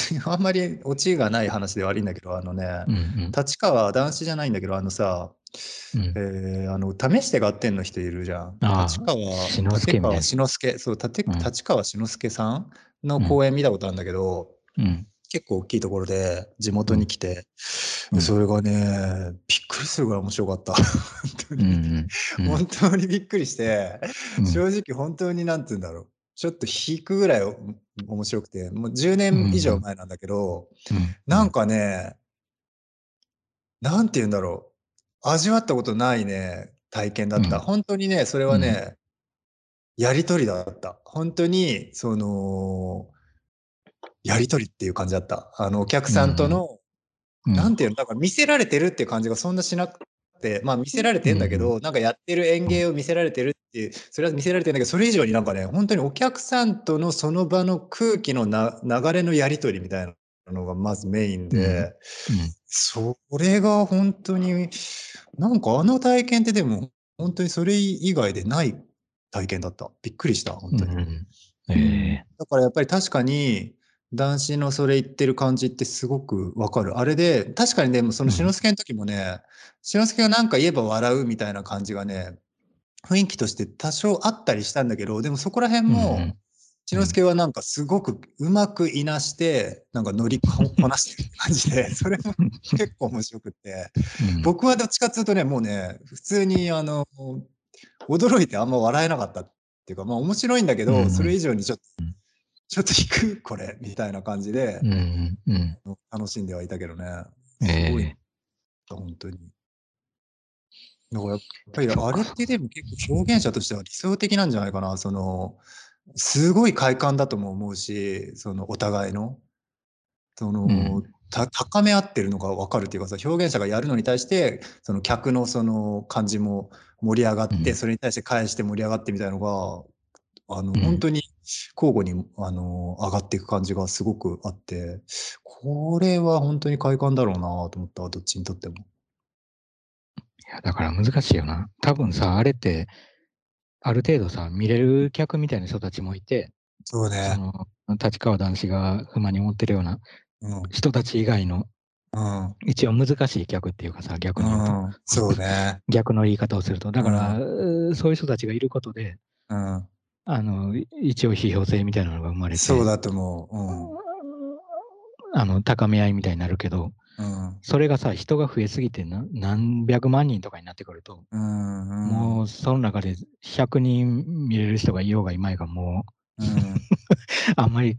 あんまりオチがない話で悪いんだけど、あのね、うんうん。立川男子じゃないんだけど、あのさ、うん。えーあの、試して合点の人いるじゃん。立川、立川志の輔、そう、立川志の輔さんの公演見たことあるんだけど、うん。結構大きいところで地元に来て、うん。それがね、びっくりするぐらい面白かった。本当に、うんうん。うん。本当にびっくりして、うん。正直本当になんて言うんだろう。ちょっと引くぐらいお面白くて、もう10年以上前なんだけど、うんなんかね、なんて言うんだろう。味わったことないね、体験だった。うん本当にね、それはね、やりとりだった。本当に、その、やりとりっていう感じだった。あの、お客さんとの、うんなんていうの、だから見せられてるっていう感じがそんなしなくて、まあ見せられてんだけど、なんかやってる演芸を見せられてるってそれは見せられてんだけど、それ以上になんかね、本当にお客さんとのその場の空気のな流れのやりとりみたいなのがまずメインで、それが本当に、なんかあの体験ってでも、本当にそれ以外でない体験だった。びっくりした、本当に。うんうんえだからやっぱり確かに、男子のそれ言ってる感じってすごくわかる。あれで、確かにでもそのうん志の輔の時もね、志の輔が何か言えば笑うみたいな感じがね、雰囲気として多少あったりしたんだけど、でもそこら辺うんも、うん志の輔はなんかすごくうまくいなして、なんか乗りこ こなしてる感じで、それも結構面白くって、うん。僕はどっちかっていうとね、もうね、普通にあの、驚いてあんま笑えなかったっていうか、まあ面白いんだけど、それ以上にちょっとうん、ちょっと引くこれ、みたいな感じで楽しんではいたけどね。すごい。え、本当に。だからやっぱりあれってでも結構表現者としては理想的なんじゃないかな。その、すごい快感だとも思うし、そのお互いの、その、うんた高め合ってるのが分かるっていうかさ、表現者がやるのに対して、その客のその感じも盛り上がって、うんそれに対して返して盛り上がってみたいのが、あの、うん本当に交互に、あの、上がっていく感じがすごくあって、これは本当に快感だろうなと思った、どっちにとっても。いやだから難しいよな。多分さ、あれって、ある程度さ、見れる客みたいな人たちもいて、そうねそ。の立川男子が不満に思ってるようなうん。人たち以外の、うん。一応難しい客っていうかさ、逆に言うと、うん。そうね。逆の言い方をすると。だから、うーそういう人たちがいることで、うん。あの、い一応批評性みたいなのが生まれて、そうだと思あの、高め合いみたいになるけど、う。うん。それがさ、人が増えすぎてな何百万人とかになってくると、うん。うん。もうその中で100人見れる人がいようがいまいがもううん。あんまり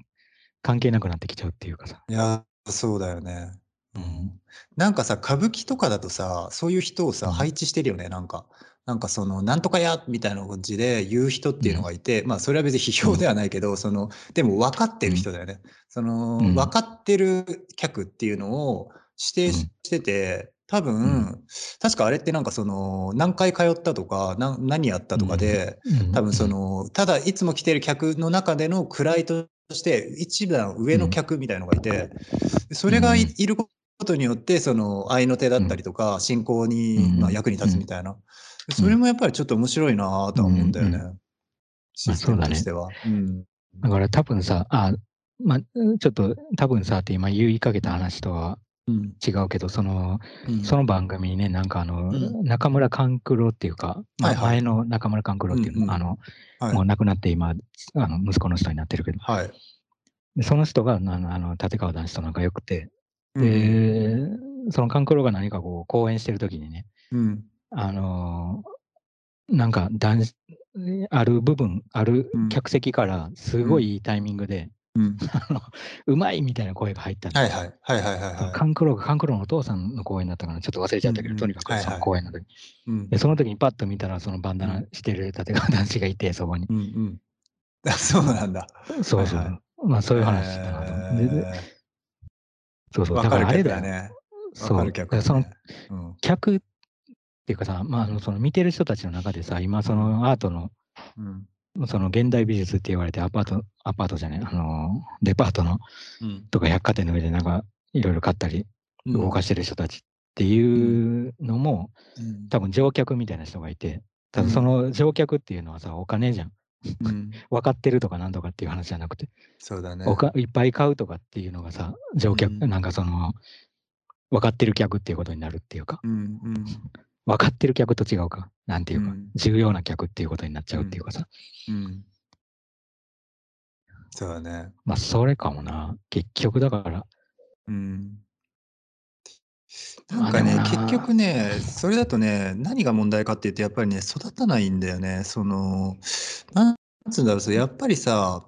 関係なくなってきちゃうっていうかさ。いや、そうだよね。うんなんかさ、歌舞伎とかだとさ、そういう人をさ、うん配置してるよね、なんか。なんかその、なんとかやみたいな感じで言う人っていうのがいて、まあそれは別に批評ではないけど、その、でも分かってる人だよね。その、うん分かってる客っていうのを指定してて、多分、確かあれってなんかその、何回通ったとか、な何やったとかで、うん。多分そ、の、ただいつも来てる客の中での位として、一番上の客みたいのがいて、それがいることによって、その、愛の手だったりとか、進行に、うん。まあ、役に立つみたいな。それもやっぱりちょっと面白いなとは思うんだよね。うん。システムとしては。うん。だから多分さ、あ、まあ、ちょっと多分さって今言いかけた話とはうん。違うけど、その、うん。その番組にね、なんかあの、うん。中村勘九郎っていうか、まあはいはい。前の中村勘九郎っていうの、うんうん。あの、はい。もう亡くなって今、あの息子の人になってるけど、はい。でその人があのあの立川談志と仲良くて、うんで、その勘九郎が何かこう講演してる時にね、うん。あのーなんか男子ある部分、あるうん。客席からすごいいいタイミングで、うん。うまいみたいな声が入ったんはいはい。はいはいはいはい。カンクロが、カンクロのお父さんの公演だったかな、ちょっと忘れちゃったけど、うんうんとにかくそのはいはい公演の時、うんで、その時にパッと見たら、そのバンダナしてる立川男子がいて、そこに。うんうん。あ、そうなんだ。そうそう。はいはまあ、そういう話だなとえそうそう。だからあれだよ。ね。そう。客だだからそのね。うん客っていうかさ、まあその見てる人たちの中でさ、今、そのアートの、うん。その現代美術って言われて、アパート、アパートじゃない、あの、デパートのうん。とか百貨店の上でなんか、いろいろ買ったり、動かししてる人たちっていうのも、うん多分乗客みたいな人がいて、ただその乗客っていうのはさ、お金じゃん。うん。分かってるとかなんとかっていう話じゃなくて、そうだね。いっぱい買うとかっていうのがさ、乗客、うんなんかその、分かってる客っていうことになるっていうか、うんうん。分かってる客と違うか、なんていうか、うん。重要な客っていうことになっちゃうっていうかさ、うん。そうだね。まあそれかもな、結局だから、うん。なんかね、結局ね、それだとね、何が問題かっていうと、やっぱりね、育たないんだよね。その、なんつうんだろう、やっぱりさ、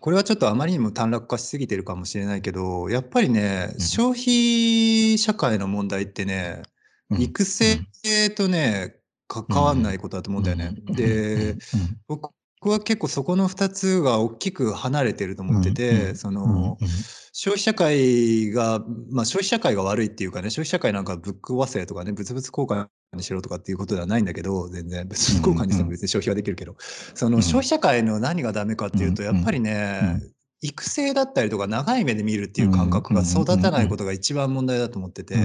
これはちょっとあまりにも短絡化しすぎてるかもしれないけど、やっぱりね、うん。消費社会の問題ってね、うん育成とね、関わんないことだと思うんだよね。うん。で、うん。僕は結構そこの2つが大きく離れてると思ってて、ん。その、うん。消費社会が、まあ消費社会が悪いっていうかね、消費社会なんかブック忘れとかね、物々交換にしろとかっていうことではないんだけど、全然、物々交換にしても別に消費はできるけど、そのうん。消費社会の何がダメかっていうと、うん。やっぱりねうん、育成だったりとか長い目で見るっていう感覚が育たないことが一番問題だと思ってて、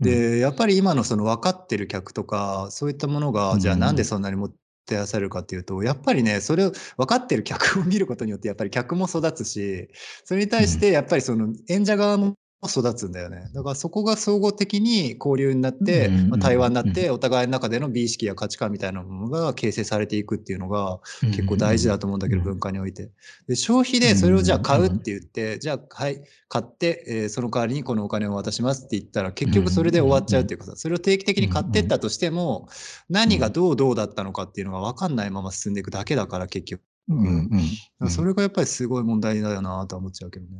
で、やっぱり今のその分かってる客とか、そういったものが、じゃあなんでそんなにもてあされるかっていうと、やっぱりね、それを分かってる客を見ることによって、やっぱり客も育つし、それに対してやっぱりその演者側も育つんだよね。だからそこが総合的に交流になって、うんまあ、対話になって、お互いの中での美意識や価値観みたいなものが形成されていくっていうのが結構大事だと思うんだけど、うん文化において。で消費でそれをじゃあ買うって言って、じゃあ、はい、買って、えーその代わりにこのお金を渡しますって言ったら、結局それで終わっちゃうっていうかさ、それを定期的に買ってったとしても、何がどうどうだったのかっていうのが分かんないまま進んでいくだけだから、結局。うんうんそれがやっぱりすごい問題だよなとは思っちゃうけどね。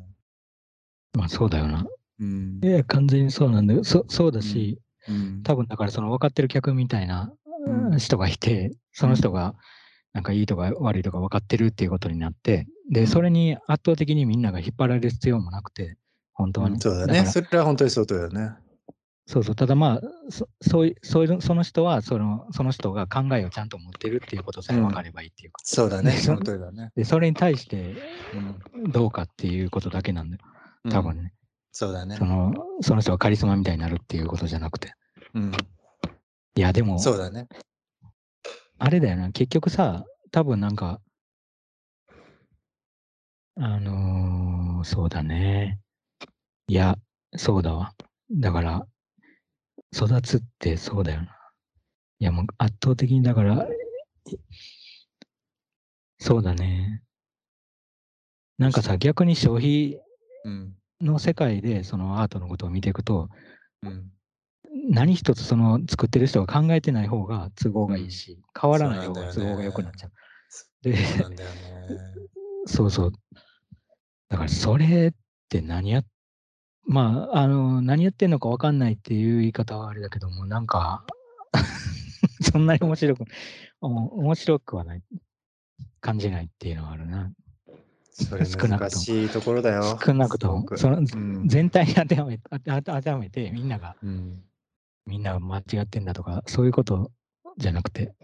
まあそうだよな。うんい。や、完全にそうなんだよ。そそうだし、うん多分だからその分かってる客みたいなうん人がいて、その人がなんかいいとか悪いとか分かってるっていうことになって、で、うんそれに圧倒的にみんなが引っ張られる必要もなくて、本当はね。そうだね。それは本当にそうだよね。そうそう。ただまあ、そそういう、そその人は、その、その人が考えをちゃんと持ってるっていうことさえ分かればいいっていうか。そうだね。ねその通りだね。で、それに対してうんどうかっていうことだけなんだよ。多分ね。そうだねそ。の、その人がカリスマみたいになるっていうことじゃなくて。うん。いや、でも、そうだね。あれだよな、結局さ、多分なんか、あのーそうだね。いや、そうだわ。だから、育つってそうだよな。いや、もう圧倒的に、だから、いそうだね。なんかさ、逆に消費うん。の世界で、そのアートのことを見ていくと、うん。何一つその作ってる人が考えてない方が都合がいいし、変わらない方が都合が良くなっちゃう。で、そうね。そうそう。だからそれって何や、まあ、あの、何やってんのか分かんないっていう言い方はあれだけども、なんか、そんなに面白く、お面白くはない、感じないっていうのはあるな。それ難しいところだよ。少なくとも。そのうん。全体に当てはめ当て当て当てはめて、みんなが、うん。みんなが間違ってんだとか、そういうことじゃなくて、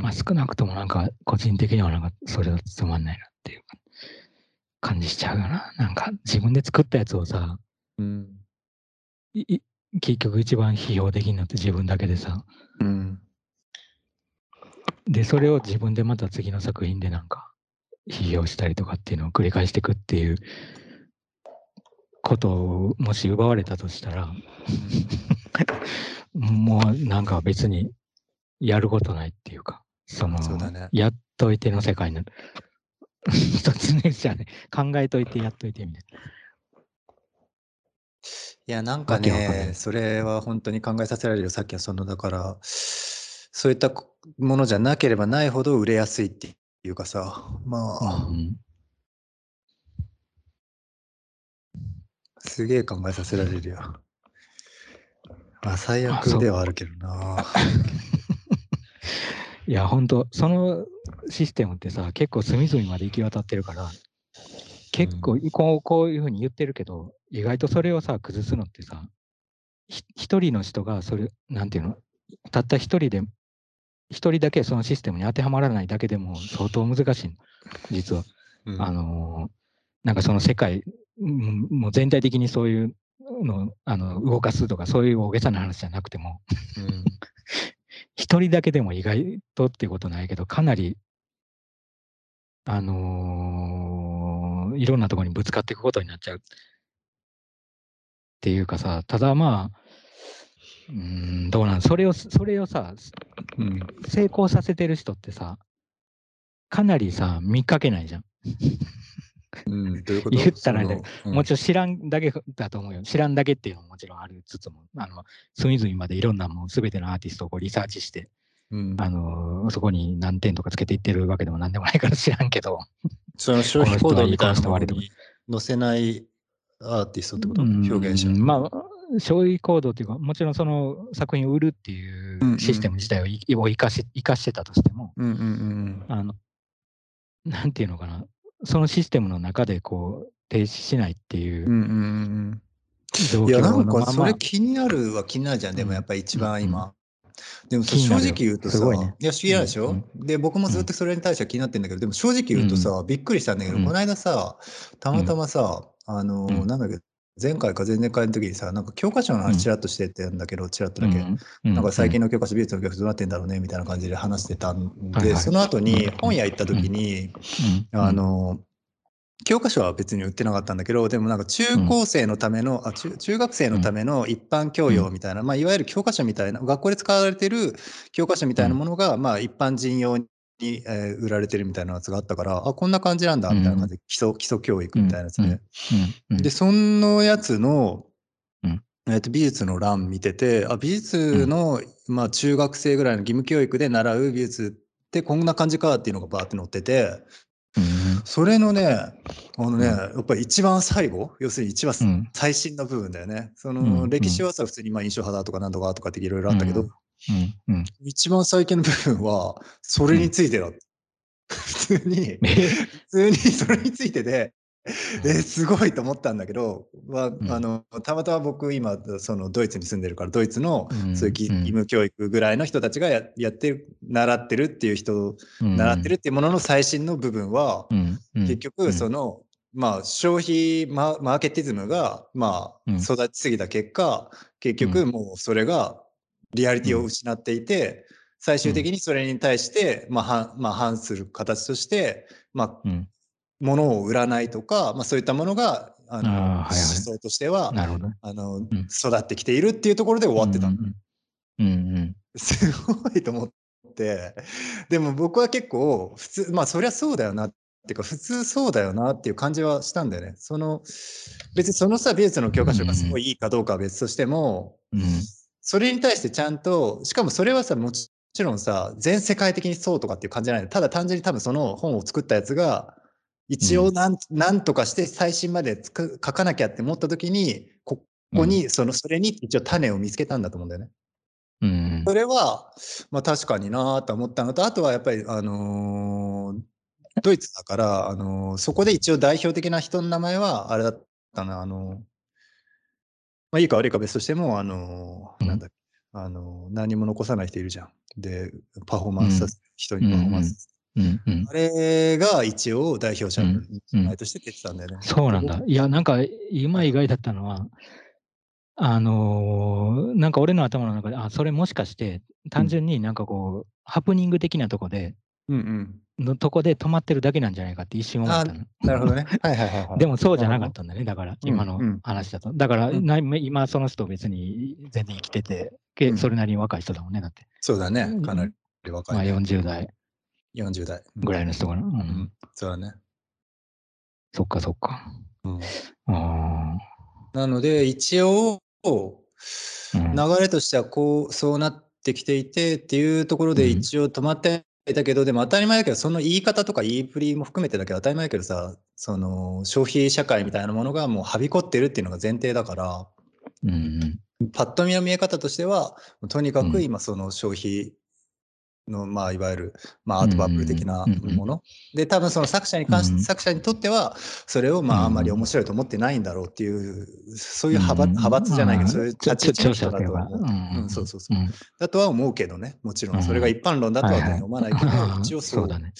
まあ少なくともなんか、個人的にはなんか、それだとつまんないなっていう感じしちゃうよな。なんか、自分で作ったやつをさ、うん。いい結局一番批評的になって自分だけでさ、うん。で、それを自分でまた次の作品でなんか、批評したりとかっていうのを繰り返していくっていうことをもし奪われたとしたら、もうなんか別にやることないっていうか、その、そうだねやっといての世界になる。一つねじゃね、考えといてやっといてみたいいや、なんかね、それは本当に考えさせられるよ。さっきはその、だから、そういったこものじゃなければないほど売れやすいっていうかさ、まな。あう、んすげえ考えさせられるよ。まあ、最悪ではあるけどな。いや、本当そのシステムってさ、結構隅々まで行き渡ってるから、結構こうこういうふうに言ってるけど、意外とそれをさ、崩すのってさ、ひ一人の人がそれ、なんていうの、たった一人で、一人だけそのシステムに当てはまらないだけでも相当難しいの、実は。うんあのーなんかその世界、うんもう全体的にそういうのあの動かすとか、そういう大げさな話じゃなくても、うん 一人だけでも意外とっていうことないけど、かなり、あのーいろんなところにぶつかっていくことになっちゃう。っていうかさ、ただまあ、うーん、どうなんそれを、それをさ、うん成功させてる人ってさ、かなりさ、見かけないじゃん。うん、どういうこと？言ったらねそのもちろん知らんだけだと思うよ。知らんだけっていうのももちろんありつつも、あの、隅々までいろんなもう全てのアーティストをこうリサーチして、うんあのそこに何点とかつけていってるわけでも何でもないから知らんけど、その消費行動みたいなものに載せないアーティストってこと？うん表現者。まあ、消費行動っていうか、もちろんその作品を売るっていうんううん。システム自体を生かし生かしてたとしても、うんうんうんあの、なんていうのかな、そのシステムの中でこう、停止しないっていうんうんううん。状うん。いや、なんかそれ気になるは気になるじゃん。でもうん。やっぱり一番うん今。でもさ正直言うとさ、いね。いや、不思議なんでしょ、うんで、僕もずっとそれに対しては気になってんだけど、でも正直言うとさ、びっくりしたんだけど、うん。この間さ、たまたまさ、あの、うん。なんだっけ、前回か前々回の時にさ、なんか教科書のうん。話ちらっとしてってやんだけど、ちらっとだけ。なんか最近の教科書、美術の教科書どうなってんだろうねみたいな感じで話してたんで、はいはい。その後にうん。本屋行った時に、うん。あの、教科書は別に売ってなかったんだけど、でもなんか中高生のための、あ中中学生のための一般教養みたいな、まあ、いわゆる教科書みたいな、学校で使われてる教科書みたいなものが、まあ、一般人用に、えー売られてるみたいなやつがあったから、あ、こんな感じなんだみたいな感じで、基礎基礎教育みたいなやつで。で、そのやつの、うん。えっと美術の欄見てて、あ、美術の、まあ、中学生ぐらいの義務教育で習う美術ってこんな感じかっていうのがバーって載ってて、うん。それのね、あのね、うん。やっぱり一番最後、要するに一番うん。最新の部分だよね。そうんの歴史はさ、普通にまあ印象派だとかなんとかとかっていろいろあったけど、うんうん。うん一番最近の部分は、それについてだ。普通に、え？普通にそれについてで、えーすごいと思ったんだけど、まあのたまたま僕今そのドイツに住んでるからドイツのうんそういう義務教育ぐらいの人たちがややってる習ってるっていう人、うん。習ってるっていうものの最新の部分は、うん。うん。結局その、まあ消費ママーケティズムがまあうん。育ちすぎた結果、結局もうそれがリアリティを失っていて、最終的にそれに対して、まあ、反まあ反する形として、まあ、うん。物を売らないとか、まあ、そういったものがあの思想としてはなるほどね。あの、ん。育ってきているっていうところで終わってた、うんうんうん。すごいと思って。でも僕は結構普通まあそりゃそうだよなっていうか普通そうだよなっていう感じはしたんだよね。その別にそのさ美術の教科書がすごいいいかどうかは別としても、うんそれに対してちゃんとしかもそれはさもちろんさ全世界的にそうとかっていう感じじゃないただ単純に多分その本を作ったやつが一応なん,、なんとかして最新までつく書かなきゃって思った時にここにそのそれに一応種を見つけたんだと思うんだよね。うん。それは、まあ確かになと思ったのと、あとはやっぱり、あのードイツだから、あのーそこで一応代表的な人の名前は、あれだったな、あのーまあいいか悪いか別としても、あのーうんなんだあのー何も残さない人いるじゃん。で、パフォーマンスさせ、人にパフォーマンスうんうんあ。れが一応代表者の前として出てたんだよね。そうなんだ。いや、なんか、今意外だったのは、あのーなんか俺の頭の中で、あ、それもしかして、単純になんかこう、ハプニング的なとこで、うんうん。のとこで止まってるだけなんじゃないかって一瞬思ったの。なるほどね。はいはいはい、はい。でもそうじゃなかったんだね、だから、うん今のうん話だと。だから、うんな今その人別に全然生きてて、けうんそれなりに若い人だもんね、だって。そうだね。かなり若まあい、ね。40代40代。ぐらいの人かな。うん。うん。そうだね。そっかそっか。うん。あなので、一応、流れとしてはこう、そうなってきていてっていうところでうん一応止まっていたけど、でも当たり前だけど、その言い方とか言いプリも含めてだけど当たり前だけどさ、その消費社会みたいなものがもうはびこってるっていうのが前提だから、うんパッと見の見え方としては、とにかうん。く今その消費の、まあ、いわゆる、まあ、アートバブル的なもの。で、多分その作者に関しうん作者にとっては、それをまうんああんまり面白いと思ってないんだろうっていう、そういう派閥うん派閥じゃないけど、まあそういう立ち位置の人だとちょ著者思う。うんそうそうそう。んだとは思うけどね、もちろ。うんんそれが一般論だとは思わないけど、一応そうだね。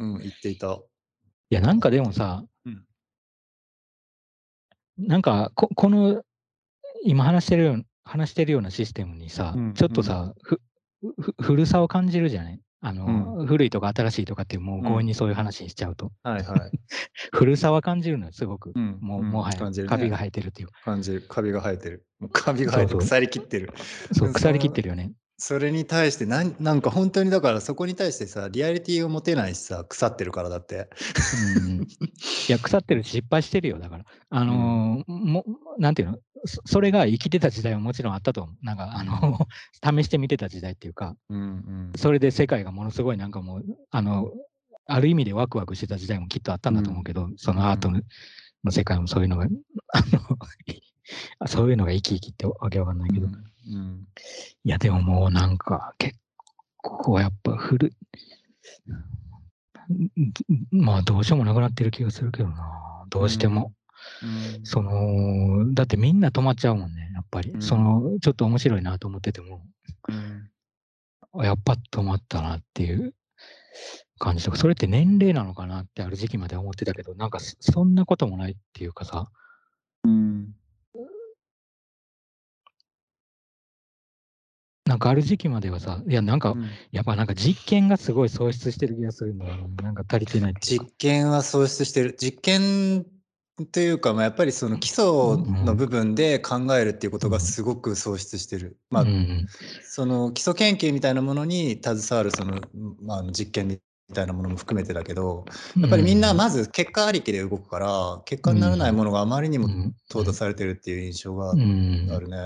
うんうん、言っていた。いや、なんかでもさ、うんなんかこ、この、今話してるよう話してるようなシステムにさ、うんちょっとさ、古さを感じるじゃない？あの、古いとか新しいとかってもう強引にそういう話にしちゃうと、はいはい。古さは感じるのよ、すごく。うんもう、うんもはや、ねカビが生えてるっていう。感じる。カビが生えてる。カビが生えてる。腐りきってる。そう、うん腐りきってるよね。それに対してなん、なんか本当にだからそこに対してさ、リアリティを持てないしさ、腐ってるからだって。うん、いや、腐ってるし失敗してるよ、だから。あのーも、なんていうの？そそれが生きてた時代はもちろんあったと思う。なんか、あの、試してみてた時代っていうか、うんうん。それで世界がものすごいなんかもう、あの、ある意味でワクワクしてた時代もきっとあったんだと思うけど、そのアートのの世界もそういうのが、あの、そういうのが生き生きってわけわかんないけど、うん。うん。いや、でももうなんか結構やっぱ古い、まあどうしようもなくなってる気がするけどな、どうしても。うん。その、だってみんな止まっちゃうもんね、やっぱり。うん。その、ちょっと面白いなと思ってても、うん。やっぱ止まったなっていう。感じとか、それって年齢なのかなってある時期まで思ってたけど、なんかそそんなこともないっていうかさ、うん。なんかある時期まではさ、いやなんか、うん。やっぱなんか実験がすごい喪失してる気がするんだよね。なんか足りてない実験は喪失してる。実験というか、まあ、やっぱりその基礎の部分で考えるっていうことがすごく喪失してる。まあその基礎研究みたいなものに携わるその、まあ実験みたいなものも含めてだけどやっぱりみんなまず結果ありきで動くから結果にならないものがあまりにもうん淘汰されてるっていう印象があうん。るね。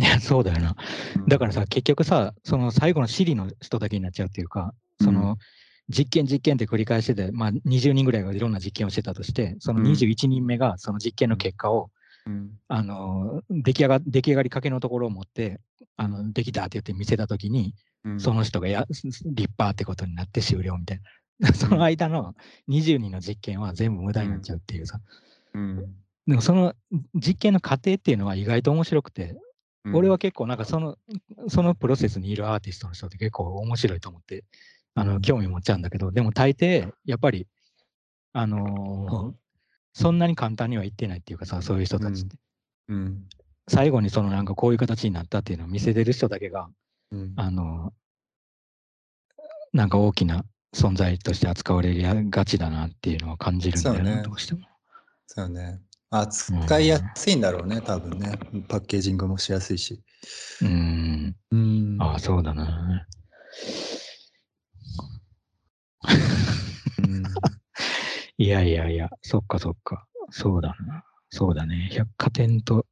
いや、そうだよな。うん。だからさ、結局さ、その最後のシリの人だけになっちゃうっていうか、その、実験実験って繰り返してて、まあ20人ぐらいがいろんな実験をしてたとして、そのうん。21人目がその実験の結果を、うん。あの、出来上が、出来上がりかけのところを持って、あの、できたって言って見せたときに、うん。その人がや立派ってことになって終了みたいな。その間の20人の実験は全部無駄になっちゃうっていうさ。うん。でもその実験の過程っていうのは意外と面白くて、うん。俺は結構なんかその、そのプロセスにいるアーティストの人って結構面白いと思って、あの、興味持っちゃうんだけど、でも大抵、やっぱり、あのーそんなに簡単にはいってないっていうかさ、そういう人たちって。うん最後にそのなんかこういう形になったっていうのを見せてる人だけが、うんあのーなんか大きな存在として扱われがちだなっていうのは感じるんだよね、どうしても。そうね。扱いやすいんだろうね、多分ね。パッケージングもしやすいし。うーん。うんああ、そうだな。うんいやいやいや、そっかそっか。そうだな。そうだね。百貨店と、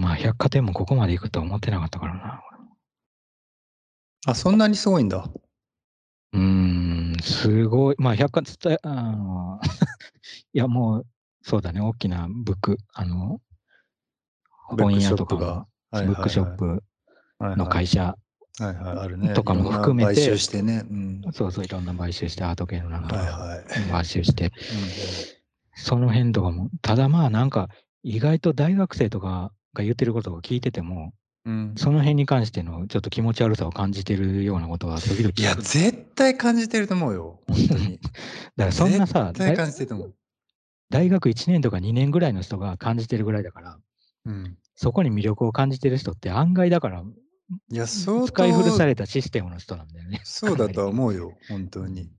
まあ百貨店もここまで行くとは思ってなかったからな。あ、そんなにすごいんだ。うーん、すごい。まあ百貨店、あの、いやもう、そうだね。大きなブック、あの、本屋とかブックショップの会社、はいはい、あるね。とかも含めて買収してね。うん。そうそういろんな買収してアート系のなんとかはいはい。買収して、その辺とかも、ただまあなんか意外と大学生とかが言ってることを聞いてても、うん。その辺に関してのちょっと気持ち悪さを感じてるようなことは時々いや、絶対感じてると思うよ。本当に。だからそんなさ、絶対大感じてると思う。大学1年とか2年ぐらいの人が感じてるぐらいだから、うん。そこに魅力を感じてる人って案外だから、いや、相当使い古されたシステムの人なんだよね。そうだとは思うよ。本当に。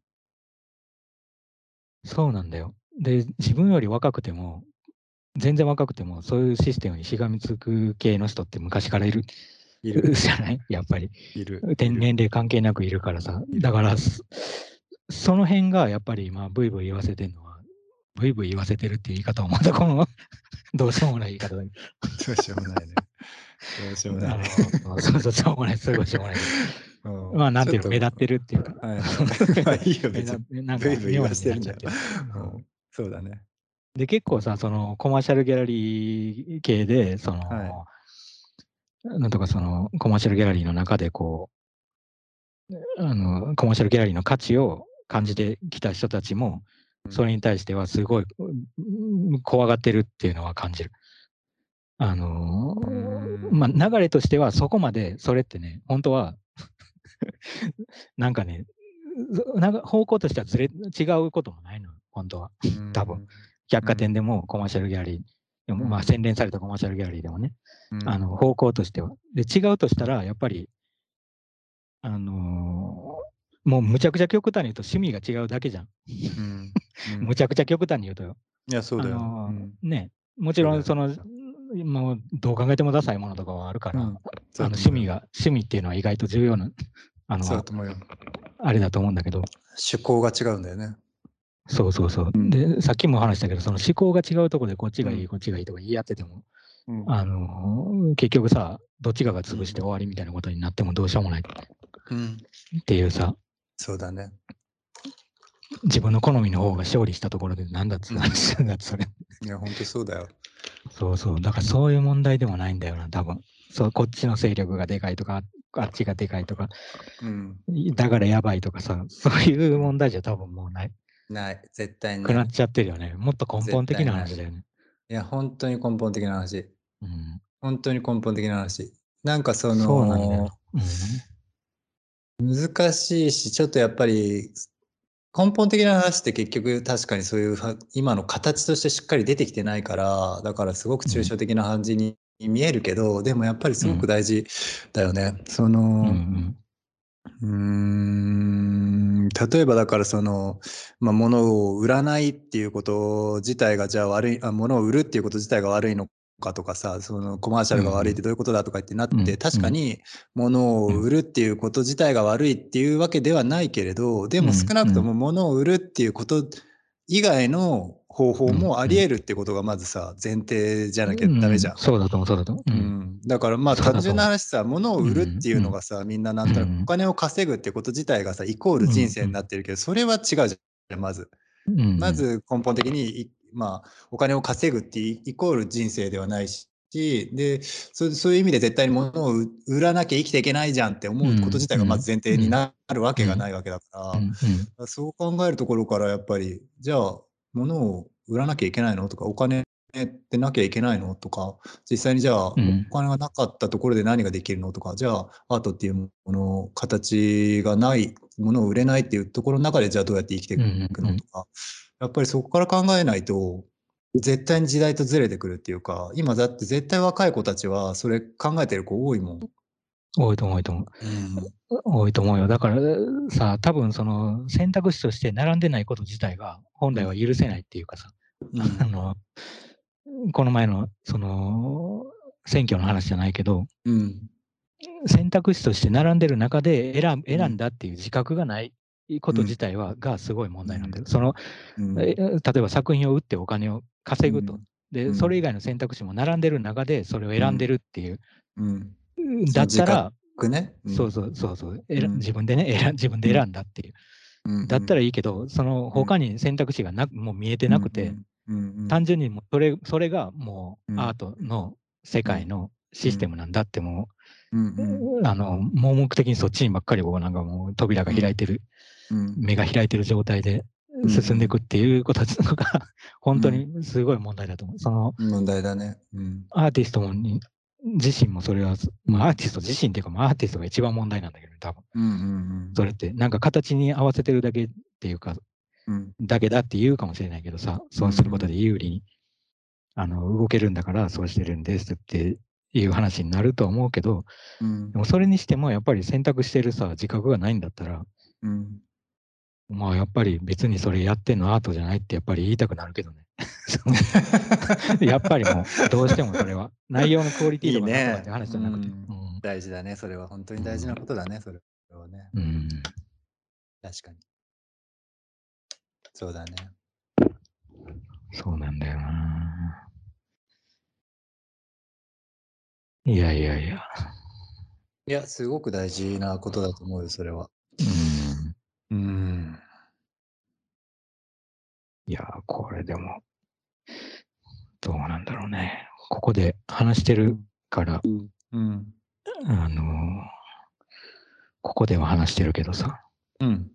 そうなんだよ。で、自分より若くても、全然若くても、そういうシステムにしがみつく系の人って昔からいるいる。じゃない？やっぱり。いる。天年齢関係なくいるからさ。だから、そその辺がやっぱり今、ブイブイ言わせてるのは、ブイブイ言わせてるっていう言い方をまたこの、どうしようもない言い方だけど うしようもないね。どうしようもない。そうそう、しょうもない、すごいしょうもない。うんまあ、なんていうの、目立ってるっていうか。はいはい。まあいいよ、目別なんかブイブイ言わせてるんだよ。うんそうだね。で、結構さ、そのコマーシャルギャラリー系で、その、はなんとかそのコマーシャルギャラリーの中でこう、あの、コマーシャルギャラリーの価値を感じてきた人たちも、それに対してはすごいうん怖がってるっていうのは感じる。あのーうんまあ、流れとしてはそこまで、それってね、本当は、なんかね、ずなんか方向としてはずれ違うこともないの、本当は。多分。百貨店でもコマーシャルギャラリー、でもまあうん洗練されたコマーシャルギャラリーでもね、うん。あの方向としては。で、違うとしたら、やっぱり、あのーもうむちゃくちゃ極端に言うと趣味が違うだけじゃん。むちゃくちゃ極端に言うとよ。いや、そうだよ。あのーうんね、もちろんそのだ、もうどう考えてもダサいものとかはあるから、うんあの趣味が、趣味っていうのは意外と重要な、あの。あれだと思うんだけど、趣向が違うんだよね。そうそうそう。うんで、さっきも話したけど、その思考が違うところでこっちがいい、うんこっちがいいとか言い合ってても、うんあのー結局さ、どっちかが潰して終わりみたいなことになってもどうしようもないうん、っていうさ、そうだね。自分の好みの方が勝利したところでなんだっつう話なんだそれ。いや、本当そうだよ。そうそう。だからそういう問題でもないんだよな、多分。そう、こっちの勢力がでかいとか、あっちがでかいとか、うん。だからやばいとかさ、そういう問題じゃ多分もうないない、絶対にない。くなっちゃってるよね。もっと根本的な話だよね。いや、本当に根本的な話。うん。本当に根本的な話。なんかそそうなんだのよ、。難しいし、ちょっとやっぱり、根本的な話って結局確かにそういうは今の形としてしっかり出てきてないから、だからすごく抽象的な感じに見えるけど、でもやっぱりすごく大事だよね。その、うん。うんうーん例えばだからその、まあ、物を売らないっていうこと自体がじゃあ悪いあ物を売るっていうこと自体が悪いのかとかさそのコマーシャルが悪いってどういうことだとかってなって、うん。確かに物を売るっていうこと自体が悪いっていうわけではないけれどでもうん。少なくとも物を売るっていうこと以外の方法もあり得るってことがまずさ前提じゃなきゃダメじゃん。う。そうだと思う、そうだと思う。ううん。ん、だからまあ単純な話さ物を売るっていうのがさ、みんななんとなうん。くお金を稼ぐってこと自体がさイコール人生になってるけど、それは違うじゃん。まず。うん。ま、ず根本的にい、まあ、お金を稼ぐってイイコール人生ではないしでそうそういう意味で絶対に物を売売らなきゃ生きていけないじゃんって思うこと自体がまず前提になるわけがないわけだから、そう考えるところからやっぱりじゃあ物を売らなきゃいけないのとかお金ってなきゃいけないのとか実際にじゃあ、うん。お金がなかったところで何ができるのとかじゃあアートっていうもの形がないものを売れないっていうところの中でじゃあどうやって生きていくのとか、やっぱりそこから考えないと絶対に時代とずれてくるっていうか今だって絶対若い子たちはそれ考えてる子多いもん。多いと思う、多いと思う。多いと思うよ。だからさ、多分その選択肢として並んでないこと自体が本来は許せないっていうかさ、うんあの、この前のその選挙の話じゃないけど、うん選択肢として並んでる中で選選んだっていう自覚がないこと自体は、がすごい問題なんだよ。その、例えば作品を売ってお金を稼ぐと。で、うん。それ以外の選択肢も並んでる中でそれを選んでるっていう。うん。だったら、僕ね、そうそうそうそう、自分でね選、自分で選んだっていう。うん。だったらいいけど、その他に選択肢がなくもう見えてなくて、、単純にもうそれそれがもううん。アートの世界のシステムなんだってもうあの、盲目的にそっちにばっかりこうなんかもう扉が開いてる、うん目が開いてる状態でん進んでいくっていうことが、本当にすごい問題だと思う。そのうん。問題だね。うん。アーティストもに自身もそれは、まあ、アーティスト自身っていうか、まあ、アーティストが一番問題なんだけど、多分うんうんそれって、なんか形に合わせてるだけっていうか、うん。だけだって言うかもしれないけどさ、そうすることで有利に、あの動けるんだからそうしてるんですっていう話になるとは思うけど、うんでもそれにしてもやっぱり選択してるさ、自覚がないんだったら、うん。まあやっぱり別にそれやってんのアートじゃないってやっぱり言いたくなるけどね。やっぱりもうどうしてもそれは 内容のクオリティとかって話じゃなくて。うん大事だね。それは本当に大事なことだね。それはね。うんうん確かに。そうだね。そうなんだよな。いやいやいや。いや、すごく大事なことだと思うよ、それは。うん。うん。いや、これでも、どうなんだろうね。ここで話してるから、うん。あのここでは話してるけどさ。うん。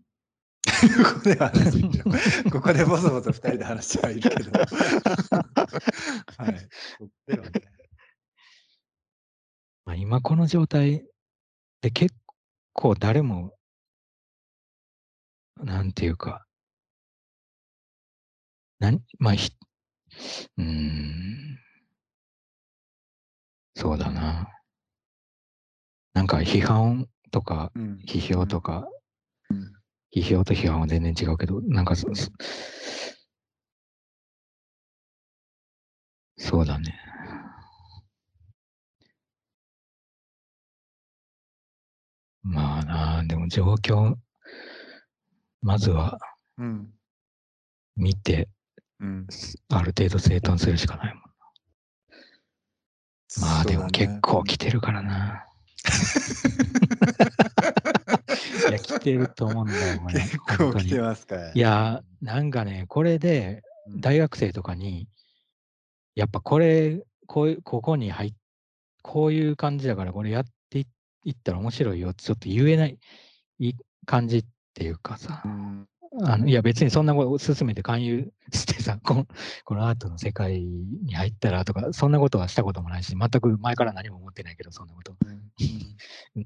ここでは話してるけど、ここでボソボソ二人で話してはいるけど。はい。ここではね。まあ、今この状態で結構誰も、なんていうか、なんまあ、ひうーん、そうだな。なんか批判とか、うん批評とか、うん批評と批判は全然違うけど、なんかそ、そそうだね。まあなあ、でも状況、まずはうん。見て、うん。ある程度整頓するしかないもん。まあでも結構来てるからな。いや、来てると思うんだよ、これ。結構来てますかいや、なんかね、これでうん大学生とかに、やっぱこれ、こういう、ここに入っ、こういう感じだから、これやっていいったら面白いよってちょっと言えないい感じっていうかさう、んあのいや別にそんなことを勧めて勧誘してさこの、このアートの世界に入ったらとか、そんなことはしたこともないし、全く前から何も思ってないけど、そんなこと。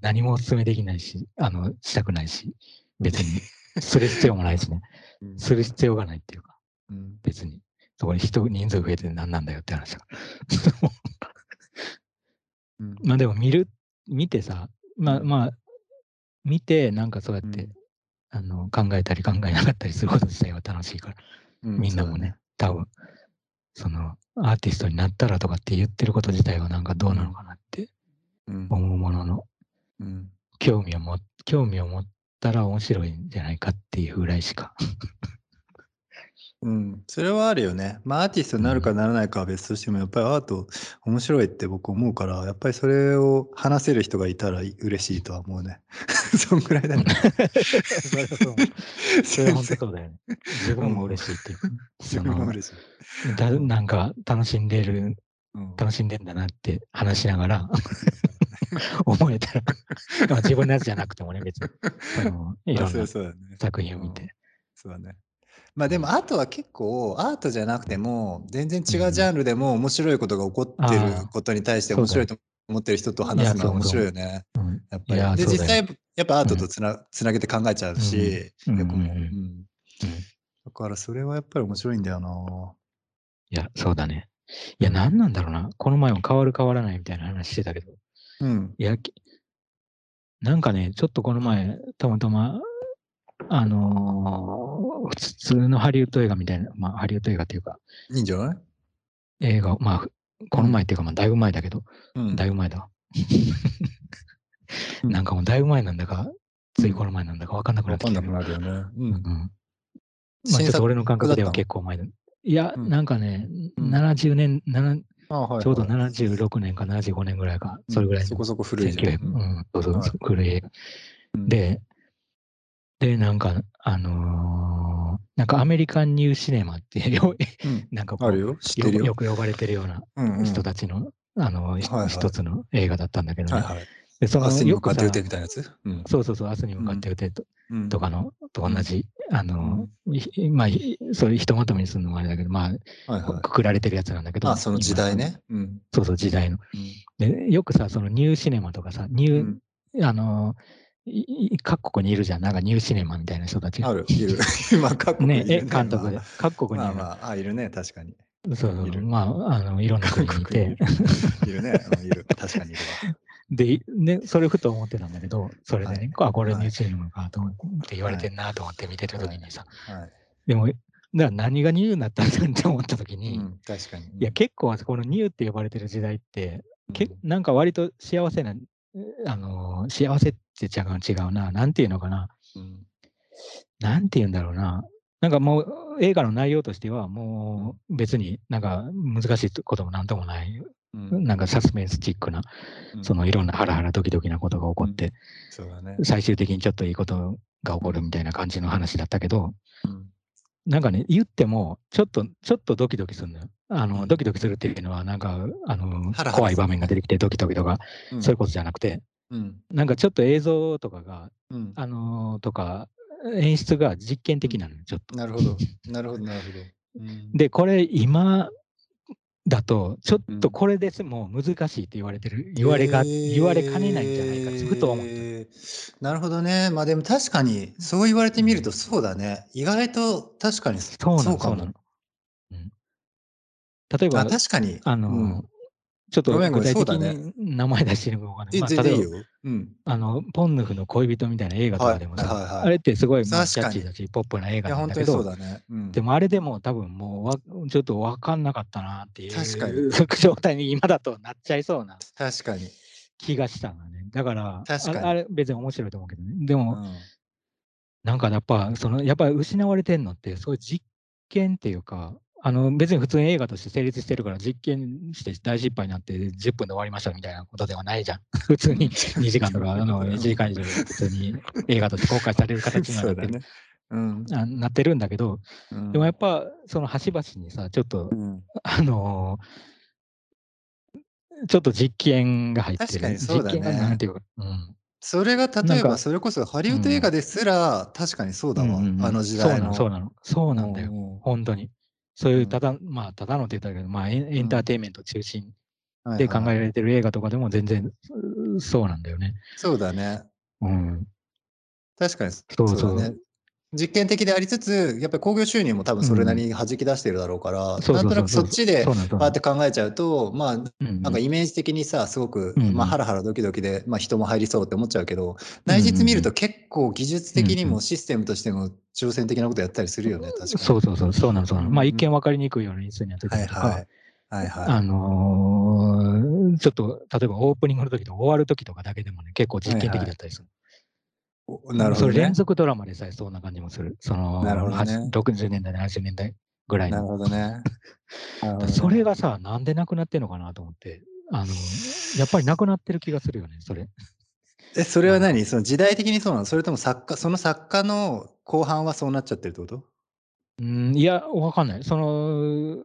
何もお勧めできないし、あの、したくないし、別にする必要もないしね、うん。する必要がないっていうか、うん。別に。そこに人、人数増えて何なんだよって話だから。うん。まあでも見る、見てさ、まあまあ、見て、なんかそうやって、うんあの考えたり考えなかったりすること自体は楽しいから、うみんなもね、多分、その、アーティストになったらとかって言ってること自体はなんかどうなのかなってうん。思うものの、うん。興味をも、興味を持ったら面白いんじゃないかっていうぐらいしか。うん、それはあるよね。まあアーティストになるかならないかは別としても、やっぱりアート面白いって僕思うから、やっぱりそれを話せる人がいたら嬉しいとは思うね。そんぐらいだね。それはそうそれは本当そうだよね。自分も嬉しいっていうか。自分も嬉しい。だなんか楽しんでる、うん楽しんでんだなって話しながら 思えたら、まあ自分のやつじゃなくてもね、別に、いろんな。作品を見て。そうだね。まあでもアートは結構アートじゃなくても全然違うジャンルでも面白いことが起こってることに対して面白いと思ってる人と話すのは面白いよね。うんやっぱり。で実際やっぱアートとつな,、つなげて考えちゃうし、うんうんだからそれはやっぱり面白いんだよな。いや、そうだね。いや、うん何なんだろうな。この前も変わる変わらないみたいな話してたけど。うん。いや、きなんかね、ちょっとこの前、たまたま、あのー普通のハリウッド映画みたいな、まあ、ハリウッド映画っていうか、いいんじゃない？映画を、まあ、この前っていうか、まあ、だいぶ前だけど、うん。だいぶ前だ。なんかもうだいぶ前なんだか、ついこの前なんだか分かんなくなってきたけど。なくなるよね。ううんん。まあ、ちょっと俺の感覚では結構前だ。いや、うん。なんかね、うん。70年、7あはいはい。ちょうど76年か75年ぐらいか、それぐらいのそこそこ古いじゃん。1900、うん、そうそうはい。古いで、で、なんか、あのーなんかアメリカンニューシネマってよ、うん なんかこうあるよ。く呼ばれてるようなうんうん人たちの、あの、ひはいはい一つの映画だったんだけどね。はいはい。で、その、明日に向かって打てみたいなやつ？うん。そうそうそう、明日に向かって打てと,、うんとかの、と同じ、あの、いまあ、いそれひとまとめにするのもあれだけど、まはいあ、はい。くくられてるやつなんだけど。あ、その時代今。ね。うん。そうそう、時代の。で、よくさ、そのニューシネマとかさ、ニュー、あの、いい各国にいるじゃん。なんかニューシネマみたいな人たちが。ある、いる。今、各国ねにいるえ、監督で。各国にいる。まあまあ、あ、いるね、確かに。そうそういるまあ、あの、いろんな国にいて。いるね、うんいる。確かにいる で、ね、それふと思ってたんだけど、それでね、あ、これはいニューシネマかと思って言われてんなと思って見てた時にさ、わ。はい。でも、だから何がニューになったんだって思った時に、うん、確かに。いや、結構このニューって呼ばれてる時代って、けうんなんか割と幸せな、あのー幸せって言っちゃう違うな、なんていうのかな、うん。なんて言うんだろうな。なんかもう映画の内容としてはもう別になんか難しいこともなんともない、うん。なんかサスペンスチックな、うん。そのいろんなハラハラドキドキなことが起こって、そうだね。最終的にちょっといいことが起こるみたいな感じの話だったけど、うん。なんかね、言っても、ちょっと、ちょっとドキドキするのよ。あの、うん。ドキドキするっていうのは、なんか、あの怖い場面が出てきてドキドキとか、うん。そういうことじゃなくて、うんなんかちょっと映像とかが、うんあのーとか、演出が実験的なのよ、ちょっと。なるほど。なるほど、なるほど。うんで、これ、今だと、ちょっうんとこれですもう難しいって言われてる、言われが、言われかねないんじゃないかって、ふと思った。えーなるほどね。まあでも確かに、そう言われてみるとそうだね。意外と確かにそうなの、かもそうなの。うん例えば、あ、確かに。あのーうんちょっと具体的に名前出してるのかわかんない。あ例えばの、ポンヌフの恋人みたいな映画とかでもさ、はいはいはいあれってすごい、まあ、キャッチーだし、ポップな映画なんだけど、だね。うんでもあれでも多分もうわ、ちょっと分かんなかったなっていう状態に今だとなっちゃいそうな確かに。気がしたのね。だから、確かにあれあれ別に面白いと思うけどね。でも、うんなんかやっぱ、その、やっぱり失われてんのって、そういう実験っていうか、あの別に普通に映画として成立してるから、実験して大失敗になって10分で終わりましたみたいなことではないじゃん。普通に 2時間とか、あの1時間以上で普通に映画として公開される形にはなってうだね。うん。あなってるんだけど、うんでもやっぱその端々にさ、ちょっと、うんあのーちょっと実験が入ってる。確かにそうだね実験がなんていうか、うん。それが例えば、それこそハリウッド映画ですら、確かにそうだわ。あの時代の。そうなの、そうなの。そうなんだよ。よ。本当に。そういうう、んただ、まあ、ただのって言ったけど、まあエン、エンターテインメント中心はいで考えはいられてる映画とかでも全然うそうなんだよね。そうだね。うん。確かにそうそうだね。実験的でありつつ、やっぱり興行収入も多分それなりに弾き出してるだろうから、そうそうそうなんとなくそっちでそうなんだ。パーって考えちゃうと、まあ、なんかイメージ的にさ、すごく、まあ、ハラハラドキドキで、まあ、人も入りそうって思っちゃうけど、内実見ると結構技術的にもシステムとしても挑戦的なことやったりするよね、確かに。そうそうそう、そうなの、そうなの。まあ、うん一見分かりにくいような演出になってたはいりとか、はい。はいはい。あのーちょっと、例えばオープニングの時と終わる時とかだけでもね、結構実験的だったりする。おなるほどねそれ連。続ドラマでさえそんな感じもする。その、なるほどねは60年代、70年代ぐらいの。なるほどね。それがさ、なんでなくなってんのかなと思って、あの、やっぱりなくなってる気がするよね、それ。え、それは何？その時代的にそうなの？それとも作家、その作家の後半はそうなっちゃってるってこと？うん、いや、わかんない。その、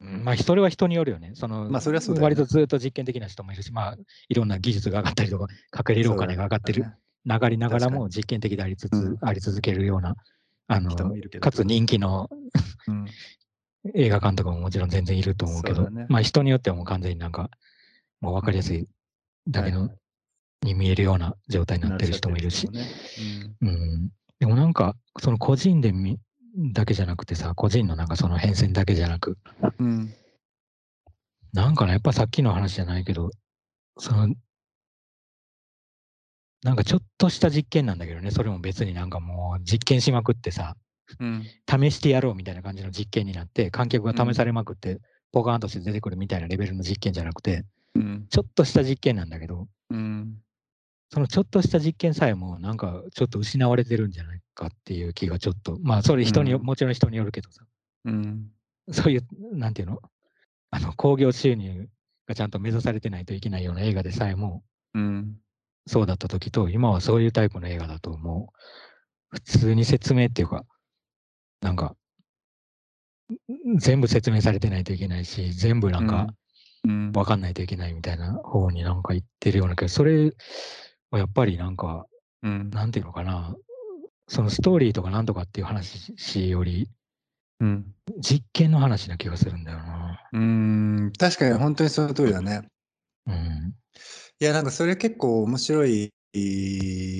うんまあ、それは人によるよね。その、まあそれはそうね割とずっと実験的な人もいるし、まあ、いろんな技術が上がったりとか、かけれるお金が上がってる、流りながらも実験的でありつつ、うん。あり続けるような、あの人もいるけど。かつ人気のうん。映画監督ももちろん全然いると思うけど、ね。まあ人によってはもう完全になんか、もう分かりやすいだけの、に見えるような状態になってる人もいるし、る人もね。うん、でもなんか、その個人で見だけじゃなくてさ、個人のなんかその変遷だけじゃなく、うん。うんなんかね、やっぱさっきの話じゃないけど、その、なんかちょっとした実験なんだけどね、それも別になんかもう実験しまくってさ、うん。試してやろうみたいな感じの実験になって、観客が試されまくって、ポカーンとして出てくるみたいなレベルの実験じゃなくて、うん。ちょっとした実験なんだけど、うん。そのちょっとした実験さえも、なんかちょっと失われてるんじゃないかっていう気がちょっと、まあそれ人にもちろん人によるけどさ、うん。そういう、なんていうの、あの、興行収入がちゃんと目指されてないといけないような映画でさえも、うんそうだった時と、今はそういうタイプの映画だと、もう、普通に説明っていうか、なんか、全部説明されてないといけないし、全部なんか、うん。分かんないといけないみたいな方になんか言ってるような気がそれはやっぱりなんか、うん。なんていうのかな、そのストーリーとかなんとかっていう話より、うん。実験の話な気がするんだよな。うーん、確かに本当にその通りだね。うん。いや、なんかそれ結構面白い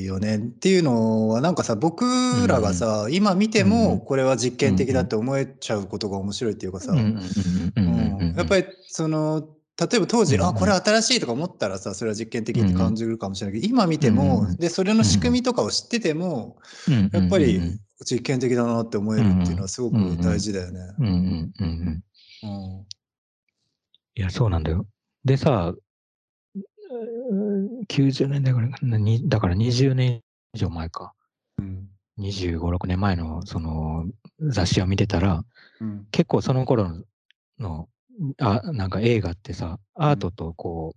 よねっていうのは、なんかさ、僕らがさ、今見てもんこれは実験的だって思えちゃうことが面白いっていうかさ、やっぱりその、例えば当時、あ、これ新しいとか思ったらさ、それは実験的って感じるかもしれないけど、今見てうんもうん、で、それの仕組みとかを知ってても、うんやっぱり実験的だなって思えるっていうのはすごく大事だよね。うんうんうんうん。うんいや、そうなんだよ。でさ、90年代ぐらいだから20年以上前か。うん。25、6年前のその雑誌を見てたら、うん。結構その頃の、あなんか映画ってさ、アートとこ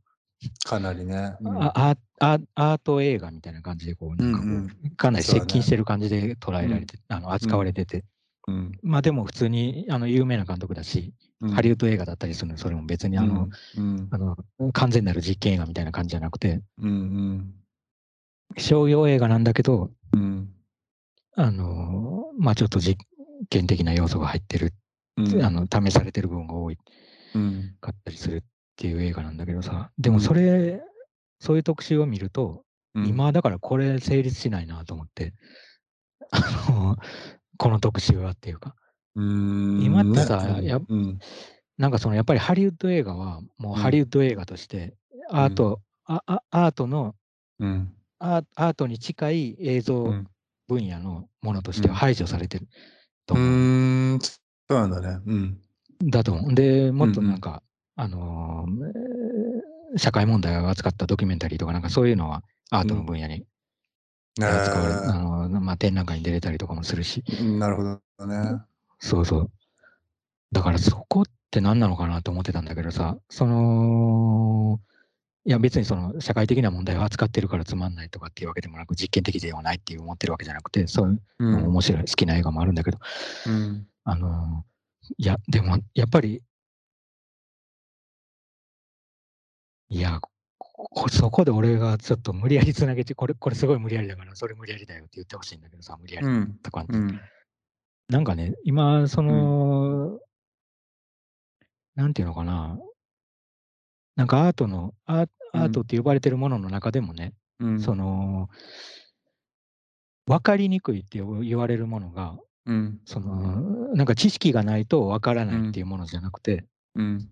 かなりね。う、あアアアート映画みたいな感じでこう、なんかこううんかなり接近してる感じで捉えられて、あの扱われてて、うん。まあでも普通にあの有名な監督だし、うんハリウッド映画だったりするのそれも別にあの、うん。あの完全なる実験映画みたいな感じじゃなくて、うん商業映画なんだけど、うん。あのまあちょっと実験的な要素が入ってる、うん。あの試されてる部分が多い。うん。かったりするっていう映画なんだけどさ、でもそれ、そういう特集を見ると、うん。今だからこれ成立しないなと思って、あのこの特集はっていうか、うん今ってさねやうん。なんかそのやっぱりハリウッド映画はもううん。ハリウッド映画として、アート、ああアートのうん。アーアートに近い映像うん分野のものとしてはうん。排除されてるとう思う。ーん。そうなんだね。うん。だと思う。で、もっとなんか、あの社会問題を扱ったドキュメンタリーとかなんかそういうのはアートの分野に扱われ、あのーまあ、展覧会に出れたりとかもするし、うん。なるほどね。そうそう。だからそこって何なのかなと思ってたんだけどさ、その、いや別にその社会的な問題を扱ってるからつまんないとかっていうわけでもなく実験的ではないっていう思ってるわけじゃなくて、そういううのも面白い、好きな映画もあるんだけど、うん。あのーいや、でもやっぱり、いや、そこで俺がちょっと無理やりつなげて、これ、これすごい無理やりだから、それ無理やりだよって言ってほしいんだけどさ、無理やりうん。とか、うんなんかね、今、その、なんていうのかな、なんかアートの、アーアートって呼ばれてるものの中でもね、うん。その、分かりにくいって言われるものが、うん。その、なんか知識がないと分からないっていうものじゃなくて、うん。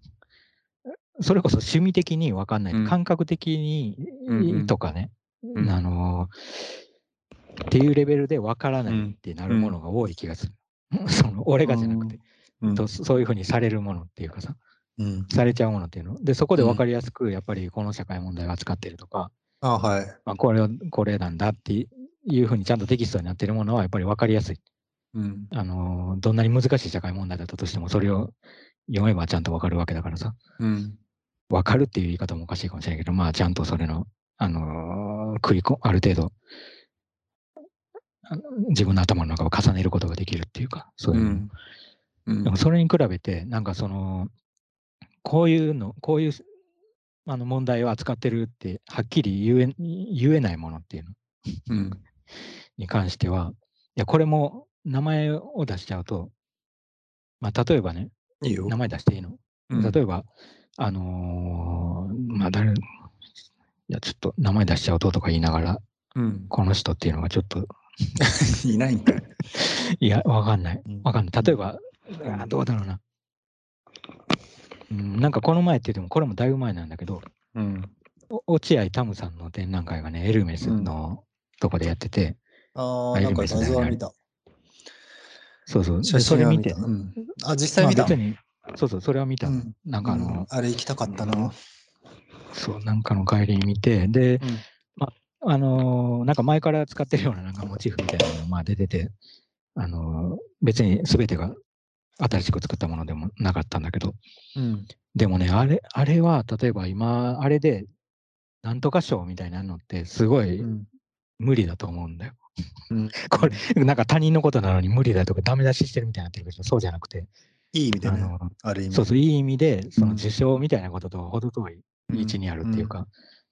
それこそ趣味的に分かんない、うん。感覚的に、うんうんとかね、うん。あのっていうレベルで分からないってなるものが多い気がする。その俺がじゃなくて、うん。とそういうふうにされるものっていうかさ、うん。されちゃうものっていうの。で、そこで分かりやすく、やっぱりこの社会問題を扱ってるとか、あはい。まあ、これをこれなんだっていうふうにちゃんとテキストになってるものはやっぱり分かりやすい。うん。あのどんなに難しい社会問題だったとしても、それを読めばちゃんと分かるわけだからさ。うん。分かるっていう言い方もおかしいかもしれないけど、まあ、ちゃんとそれの、あのー食いこ、ある程度、自分の頭の中を重ねることができるっていうか、そういうの。うん。うん。でもそれに比べて、なんかその、こういうの、こういうあの問題を扱ってるって、はっきり言え言えないものっていうの。うん。に関しては、いや、これも名前を出しちゃうと、まあ、例えばね、いいよ。名。前出していいの？うん。例えば、あのーまあ、誰、いや、ちょっと名前出しちゃうととか言いながら、うん。この人っていうのがちょっと、いないんかい。いや、わかんないうん。わかんない。例えば、あーどうだろうな。うん、なんかこの前って言っても、これもだいぶ前なんだけど、うんお落合タムさんの展覧会がね、エルメスのとこでやってて、ああ、あなんか画像は見た。そうそう、で写それ見て真は見た。、うんあ、実際まあ見た。別に、そうそう、それは見た。うんなんかあの、うんあれ行きたかったな。そう、なんかの帰りに見て、で、うんあのーなんか前から使ってるようななんかモチーフみたいなのがまあ出てて、あのー別に全てが新しく作ったものでもなかったんだけど、うん。でもね、あれ、あれは例えば今、あれで、なんとか賞みたいなのってすごいうん。無理だと思うんだよ。うん。これ、なんか他人のことなのに無理だとかダメ出ししてるみたいになってるけど、そうじゃなくて、いい意味でね、あの、ある意味。そうそう、いい意味で、そのうん。受賞みたいなことと程遠いうん。位置にあるっていうか、うん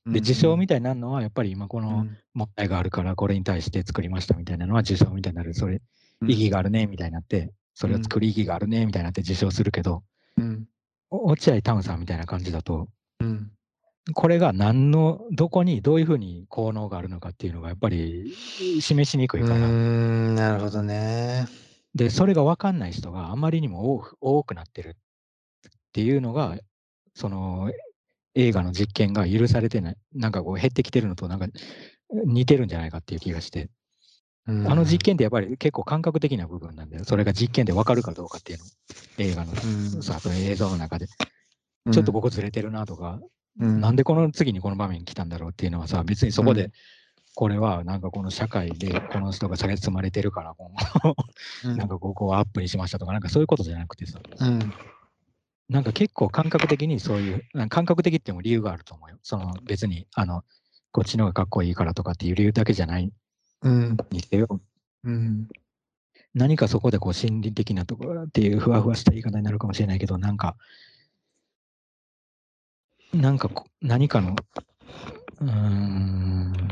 で、受賞みたいになるのは、やっぱり今このうん。問題があるから、これに対して作りましたみたいなのは受賞みたいになる。それ、うん。意義があるね、みたいになって、それを作る意義があるね、みたいになって受賞するけど、うん。お落合タウンさんみたいな感じだと、うん。これが何の、どこに、どういうふうに効能があるのかっていうのが、やっぱり示しにくいから、ん、なるほどね。で、それが分かんない人があまりにも多く多くなってるっていうのが、その映画の実験が許されてない、なんかこう減ってきてるのとなんか似てるんじゃないかっていう気がして、あの実験ってやっぱり結構感覚的な部分なんだよ。それが実験で分かるかどうかっていうの。映画の、うん。さ、その映像の中で。うん。ちょっとここずれてるなとか、うん。なんでこの次にこの場面に来たんだろうっていうのはさ、別にそこうん。で、これはなんかこの社会でこの人が下げ積まれてるから、こううん。なんかここをアップにしましたとか、なんかそういうことじゃなくてさ、うんなんか結構感覚的にそういう、感覚的っても理由があると思うよ。その別に、あの、こっちの方がかっこいいからとかっていう理由だけじゃない。うん。にせよ、うん。何かそこでこう心理的なところっていうふわふわした言い方になるかもしれないけど、なんか、なんかこ何かの、うーん、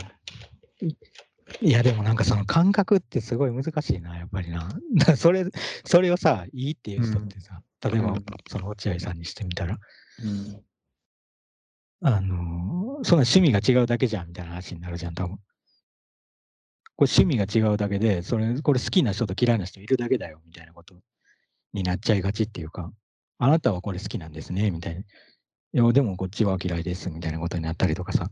いいやでもなんかその感覚ってすごい難しいな、やっぱりな。それ、それをさ、いいっていう人ってさ、例えばうんその落合さんにしてみたら、うんあのーその趣味が違うだけじゃんみたいな話になるじゃん、多分。これ趣味が違うだけで、それ、これ好きな人と嫌いな人いるだけだよ、みたいなことになっちゃいがちっていうか、あなたはこれ好きなんですね、みたいな。いや、でもこっちは嫌いです、みたいなことになったりとかさ。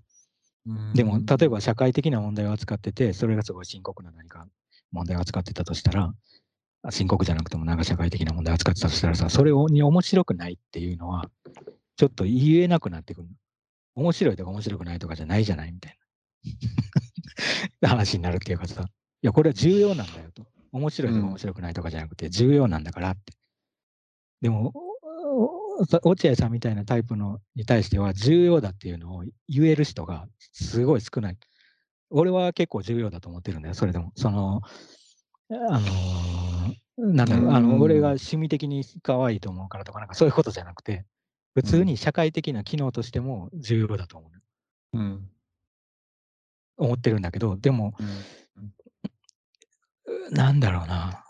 でも、例えば社会的な問題を扱ってて、それがすごい深刻な何か問題を扱ってたとしたら、あ深刻じゃなくてもなんか社会的な問題を扱ってたとしたらさ、それをに面白くないっていうのは、ちょっと言えなくなってくるの。面白いとか面白くないとかじゃないじゃないみたいな 話になるっていうかさ、いや、これは重要なんだよと。面白いとか面白くないとかじゃなくて、重要なんだからって。でも、落合さんみたいなタイプのに対しては重要だっていうのを言える人がすごい少ない。俺は結構重要だと思ってるんだよ、それでも。その、あのーなんだろう、あうんの、俺が趣味的に可愛いと思うからとか、なんかそういうことじゃなくて、普通に社会的な機能としても重要だと思う。うん思ってるんだけど、でも、うんなんだろうな。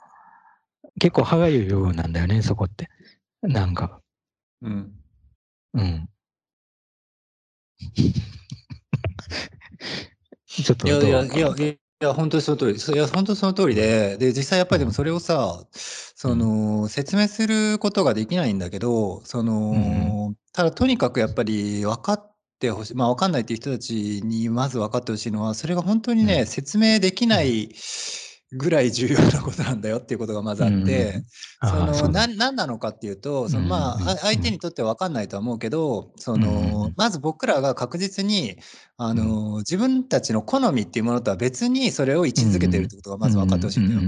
結構歯がゆい部分なんだよね、そこって。なんか、うんうん。ちょっといやいやいやいや本当にその通り。ですいや本当にその通りでで実際やっぱりでもそれをさその説明することができないんだけどそのただとにかくやっぱり分かってほしいまあ分かんないっていう人たちにまず分かってほしいのはそれが本当にね、うん。説明できないぐらい重要なことなんだよっていうことがまずあって、あそのーそうだな何なのかっていうとそのうんまあ相手にとっては分かんないとは思うけどその、うんうん。まず僕らが確実にあの、自分たちの好みっていうものとは別にそれを位置づけてるってことがまず分かってほしいんだよ。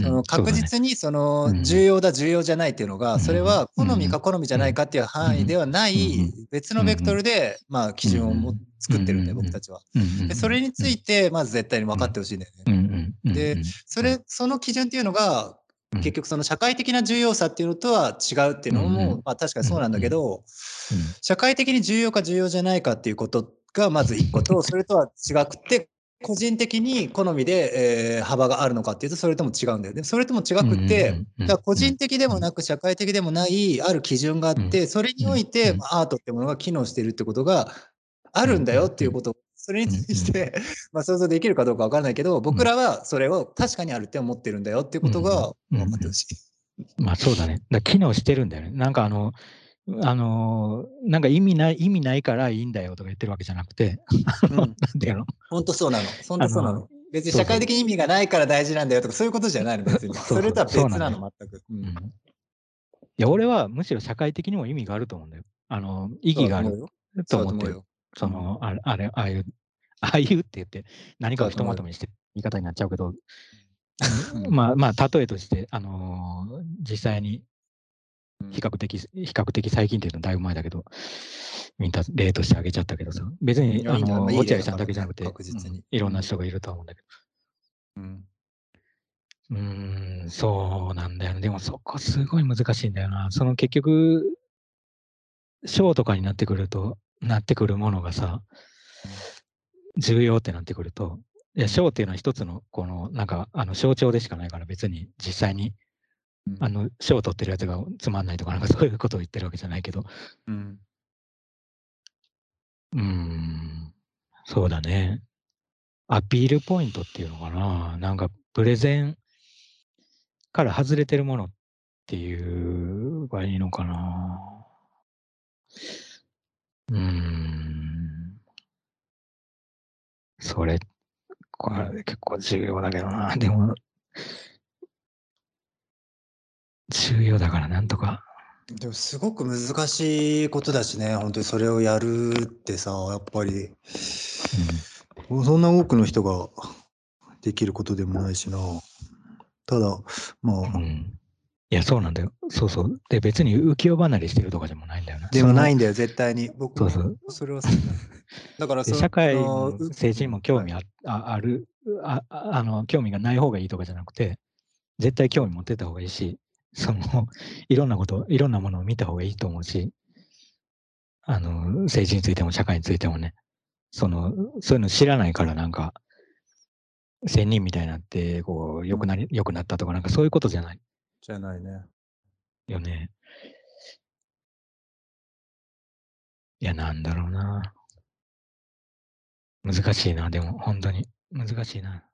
その確実にそのうん。重要だ重要じゃないっていうのがうん。それは好みうんか好みじゃないかっていう範囲ではなうんい別のベクトルでまあ基準をも作ってるんだようん僕たちは。でそれについてまず絶対に分かってほしいんだよね。でうんそれその基準っていうのがうん。結局その社会的な重要さっていうのとは違うっていうのもんまあ確かにそうなんだけどうん。社会的に重要か重要じゃないかっていうことがまず一個とそれとは違くて個人的に好みで、えー幅があるのかっていうとそれとも違うんだよね。それとも違くてだ個人的でもなく社会的でもないある基準があってそれにおいてうんまあアートってものが機能しているってことがあるんだよっていうことそれに対してまあ想像できるかどうかわからないけど僕らはそれを確かにあるって思ってるんだよっていうことがうん分かってほしい。まあそうだね。だ機能してるんだよね。なんかあの、あのーなんか意味ない、意味ないからいいんだよとか言ってるわけじゃなくて、うん なんていうの？本当そうなの。本当そうなあのの。別に社会的に意味がないから大事なんだよとかそういうことじゃないの別に。それとは別なの全く。いや、俺はむしろ社会的にも意味があると思うんだよ。あの、意義があるよ。と思ってる。よ。その、あれ、あれ、ああいう、ああいうって言って、何かをひとまとめにして言い方になっちゃうけど、うんまあまあ、例えとして、あのー実際に比較的、比較的最近っていうのはだいぶ前だけど、みんな例として挙げちゃったけどさ、別いに、あの、落合さんだけじゃなくて、確実にうんいろんな人がいるとは思うんだけど、うんうーん、そうなんだよね。でもそこすごい難しいんだよな。その結局賞とかになってくるとなってくるものがさ重要ってなってくると、いや、賞っていうのは一つのこのなんかあの象徴でしかないから別に実際にうん。あの賞を取ってるやつがつまんないとかなんかそういうことを言ってるわけじゃないけど。うん。うーん、そうだね。アピールポイントっていうのかな、なんかプレゼンから外れてるものっていうがいいのかな。うーん。それ、これ結構重要だけどな。でも重要だからなんとか。でもすごく難しいことだしね、ほんとにそれをやるってさ、やっぱり。もうそんな多くの人ができることでもないしな。ただ、まあ。うん。いや、そうなんだよ。そうそう。で、別に浮世離れしてるとかでもないんだよな。でもないんだだよ、絶対に。僕もそうそう。それはそうだ。だから社会のも政治にも興味あああるあああの、興味がない方がいいとかじゃなくて、絶対興味持ってた方がいいし、その、いろんなこと、いろんなものを見た方がいいと思うし、あの、政治についても社会についてもね、その、そういうの知らないからなんか、仙人みたいになって、こう、良くなり良くなったとか、なんかそういうことじゃないじゃないね。よね。いや、なんだろうな。難しいな、でも、ほんとに。難しいな。